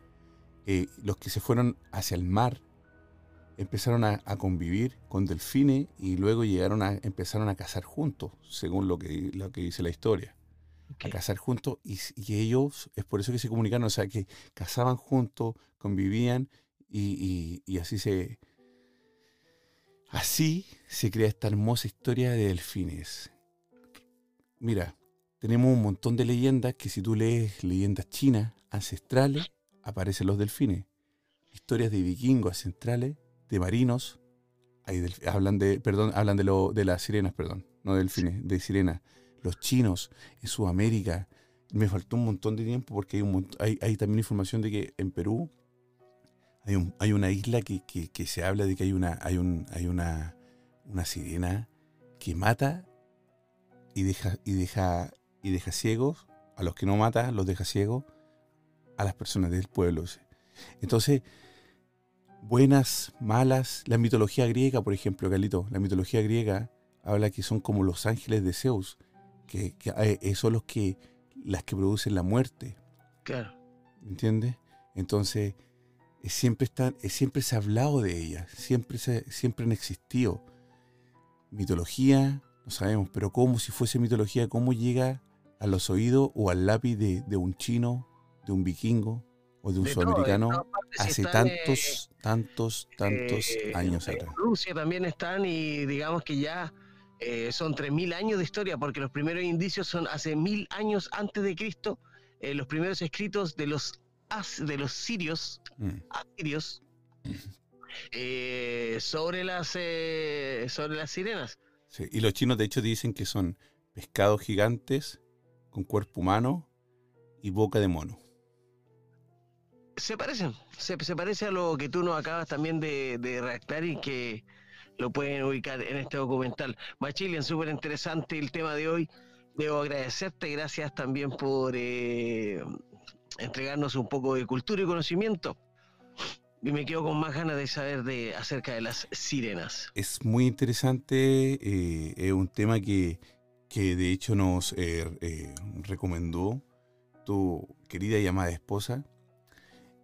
los que se fueron hacia el mar empezaron a, a convivir con delfines y luego llegaron a empezaron a cazar juntos, según lo que, lo que dice la historia a cazar juntos y, ellos, es por eso que se comunicaron, o sea, que cazaban juntos, convivían y, así se... Así se crea esta hermosa historia de delfines. Mira, tenemos un montón de leyendas que si tú lees leyendas chinas, ancestrales, aparecen los delfines. Historias de vikingos ancestrales, de marinos, hablan de, perdón, hablan de, lo, de las sirenas, perdón, no delfines, de sirenas. Los chinos, en Sudamérica. Me faltó un montón de tiempo porque hay, un hay, también información de que en Perú hay, un- hay una isla que, que- que se habla de que hay una, hay un, hay una, una sirena que mata y deja, y deja, y deja ciegos, a los que no mata, los deja ciegos, a las personas del pueblo. Entonces, buenas, malas, la mitología griega, por ejemplo, Carlito, la mitología griega habla que son como los ángeles de Zeus, que, que, eh, son los que, las que producen la muerte. Claro. ¿Me entiendes? Entonces, eh, siempre, están, eh, siempre se ha hablado de ellas, siempre, se, siempre han existido. Mitología, no sabemos, pero como si fuese mitología, ¿cómo llega a los oídos o al lápiz de, de un chino, de un vikingo o de un De sudamericano en hace están, eh, tantos, tantos, tantos eh, años en atrás? Rusia también están y digamos que ya eh, son 3.000 años de historia porque los primeros indicios son hace mil años antes de Cristo, eh, los primeros escritos de los, as- de los sirios, Mm. asirios, eh, sobre, las, eh, sobre las sirenas. Sí, Y los chinos de hecho dicen que son pescados gigantes con cuerpo humano y boca de mono. Se parecen, se, se parece a lo que tú nos acabas también de, de redactar y que lo pueden ubicar en este documental. Machilian, súper interesante el tema de hoy. Debo agradecerte, gracias también por eh, entregarnos un poco de cultura y conocimiento. Y me quedo con más ganas de saber de acerca de las sirenas. Es muy interesante, eh, es un tema que, que de hecho nos eh, eh, recomendó tu querida y amada esposa.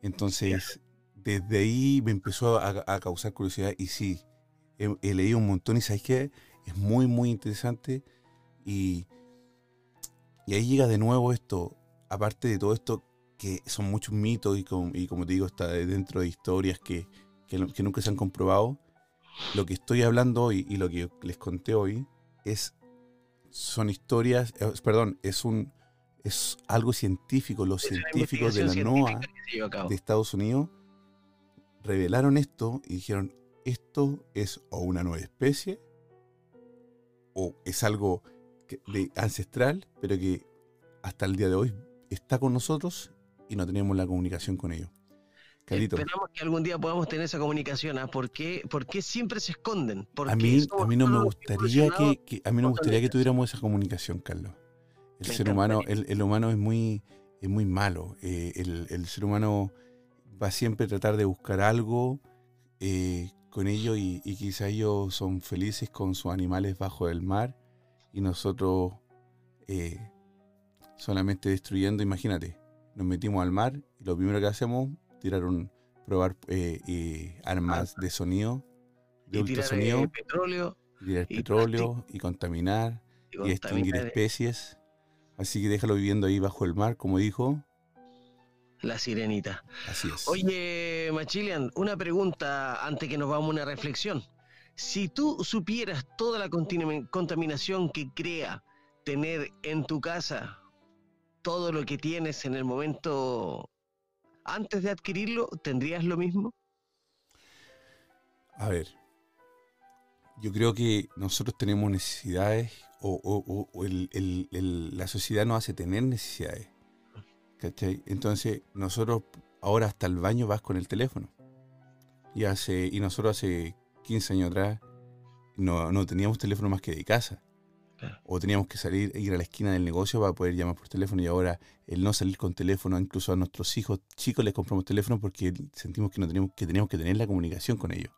Entonces, desde ahí me empezó a, causar curiosidad y sí, he, leído un montón y sabes que es muy, muy interesante y, y ahí llega de nuevo esto, aparte de todo esto que son muchos mitos y, como te digo, está dentro de historias que, nunca se han comprobado. Lo que estoy hablando hoy y lo que les conté hoy es son historias, eh, perdón, es un es algo científico. Los científicos de la NOAA de Estados Unidos revelaron esto y dijeron, esto es o una nueva especie o es algo de ancestral, pero que hasta el día de hoy está con nosotros y no tenemos la comunicación con ellos. Esperamos que algún día podamos tener esa comunicación. ¿ah? ¿Por, qué, siempre se esconden? a mí, a mí no me gustaría que, a mí no me gustaría que tuviéramos esa comunicación, Carlos. El ser humano, el, humano es muy, es muy malo. Eh, el, ser humano va siempre a tratar de buscar algo eh, con ellos y, y quizá ellos son felices con sus animales bajo el mar y nosotros eh, solamente destruyendo, imagínate nos metimos al mar y lo primero que hacemos, tirar un, probar eh, armas de sonido, de ultrasonido, tirar, petróleo, tirar petróleo y contaminar y, extinguir especies. Así que déjalo viviendo ahí bajo el mar, como dijo. La sirenita. Así es. Oye, Machilian, una pregunta antes que nos vamos a una reflexión. Si tú supieras toda la contaminación que crea tener en tu casa todo lo que tienes en el momento antes de adquirirlo, ¿tendrías lo mismo? A ver, yo creo que nosotros tenemos necesidades o, la sociedad nos hace tener necesidades. ¿Cachai? Entonces, nosotros ahora hasta el baño vas con el teléfono. Y, hace, y nosotros hace 15 años atrás no, no teníamos teléfono más que de casa. O teníamos que salir, e ir a la esquina del negocio para poder llamar por teléfono y ahora el no salir con teléfono, incluso a nuestros hijos chicos les compramos teléfono porque sentimos que, no teníamos, que teníamos que tener la comunicación con ellos.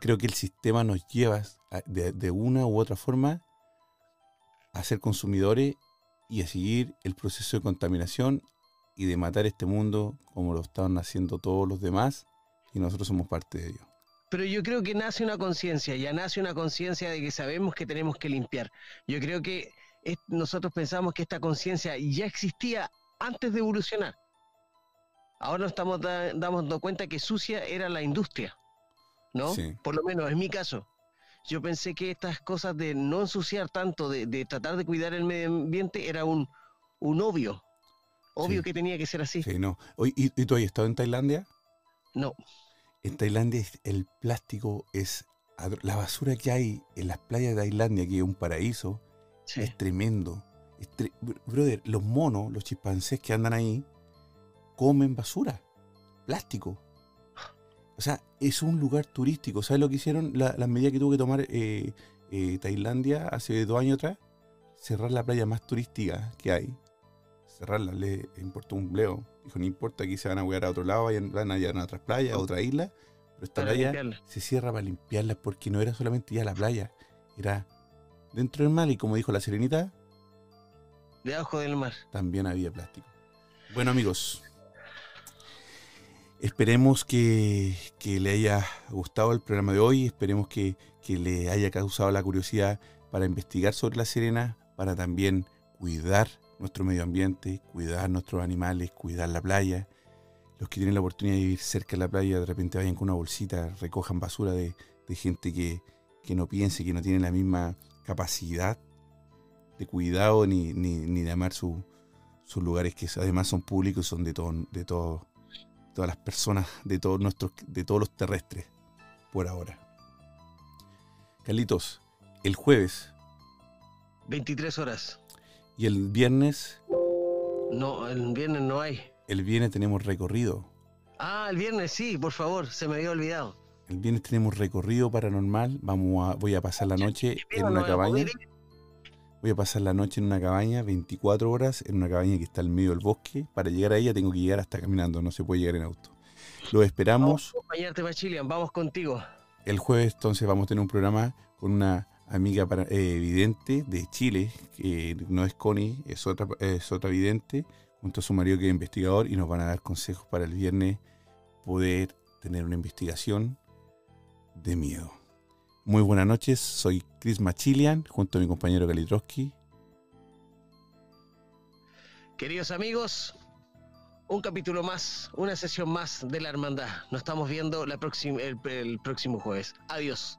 Creo que el sistema nos lleva de, una u otra forma a ser consumidores y a seguir el proceso de contaminación y de matar este mundo como lo están haciendo todos los demás y nosotros somos parte de ello pero yo creo que nace una conciencia, ya nace una conciencia de que sabemos que tenemos que limpiar. Yo creo que nosotros pensamos que esta conciencia ya existía antes de evolucionar. Ahora nos estamos dando cuenta que sucia era la industria, ¿no? Por lo menos en mi caso. Yo pensé que estas cosas de no ensuciar tanto, de, tratar de cuidar el medio ambiente, era un, un obvio. Obvio que tenía que ser así. Sí, no. ¿Y, ¿Y tú has estado en Tailandia? No. En Tailandia el plástico es... La basura que hay en las playas de Tailandia, que es un paraíso, es tremendo. brother, los monos, los chimpancés que andan ahí, comen basura, plástico. O sea, es un lugar turístico. ¿Sabes lo que hicieron? Las la medidas que tuvo que tomar eh, eh, Tailandia hace dos años atrás. Cerrar la playa más turística que hay. Cerrarla, le importó un bleo. Dijo, no importa, aquí se van a jugar a otro lado, van a ir a otras playas, a otra isla, pero esta playa se cierra para limpiarla porque no era solamente ya la playa, era dentro del mar y como dijo la serenita, debajo del mar. También había plástico. Bueno amigos, esperemos que, le haya gustado el programa de hoy, esperemos que, que le haya causado la curiosidad para investigar sobre la sirena, para también cuidar nuestro medio ambiente, cuidar nuestros animales, cuidar la playa. Los que tienen la oportunidad de vivir cerca de la playa, de repente vayan con una bolsita, recojan basura de, gente que, no piense, que no tiene la misma capacidad de cuidado ni, de amar sus lugares que además son públicos, son de, todo, de todas las personas, de todos, nuestros, de todos los terrestres, por ahora. Carlitos, el jueves. 23 horas. ¿Y el viernes? No, el viernes no hay. El viernes tenemos recorrido. Ah, el viernes sí, por favor, se me había olvidado. El viernes tenemos recorrido paranormal. Vamos a, voy a pasar la noche en una cabaña. Voy a pasar la noche en una cabaña, 24 horas, en una cabaña que está al medio del bosque. Para llegar a ella tengo que llegar hasta caminando, no se puede llegar en auto. Lo esperamos. Vamos a acompañarte, vamos contigo. El jueves entonces vamos a tener un programa con una amiga para, eh, vidente de Chile, que no es Connie, es otra, es otra junto a su marido que es investigador, y nos van a dar consejos para el viernes poder tener una investigación de miedo. Muy buenas noches, soy Chris Machilian, junto a mi compañero Kalitrowski. Queridos amigos, un capítulo más, una sesión más de la hermandad. Nos estamos viendo la el próximo jueves. Adiós.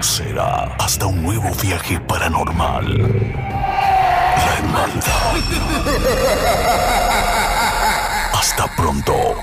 será hasta un nuevo viaje paranormal. La hermandad. Hasta pronto.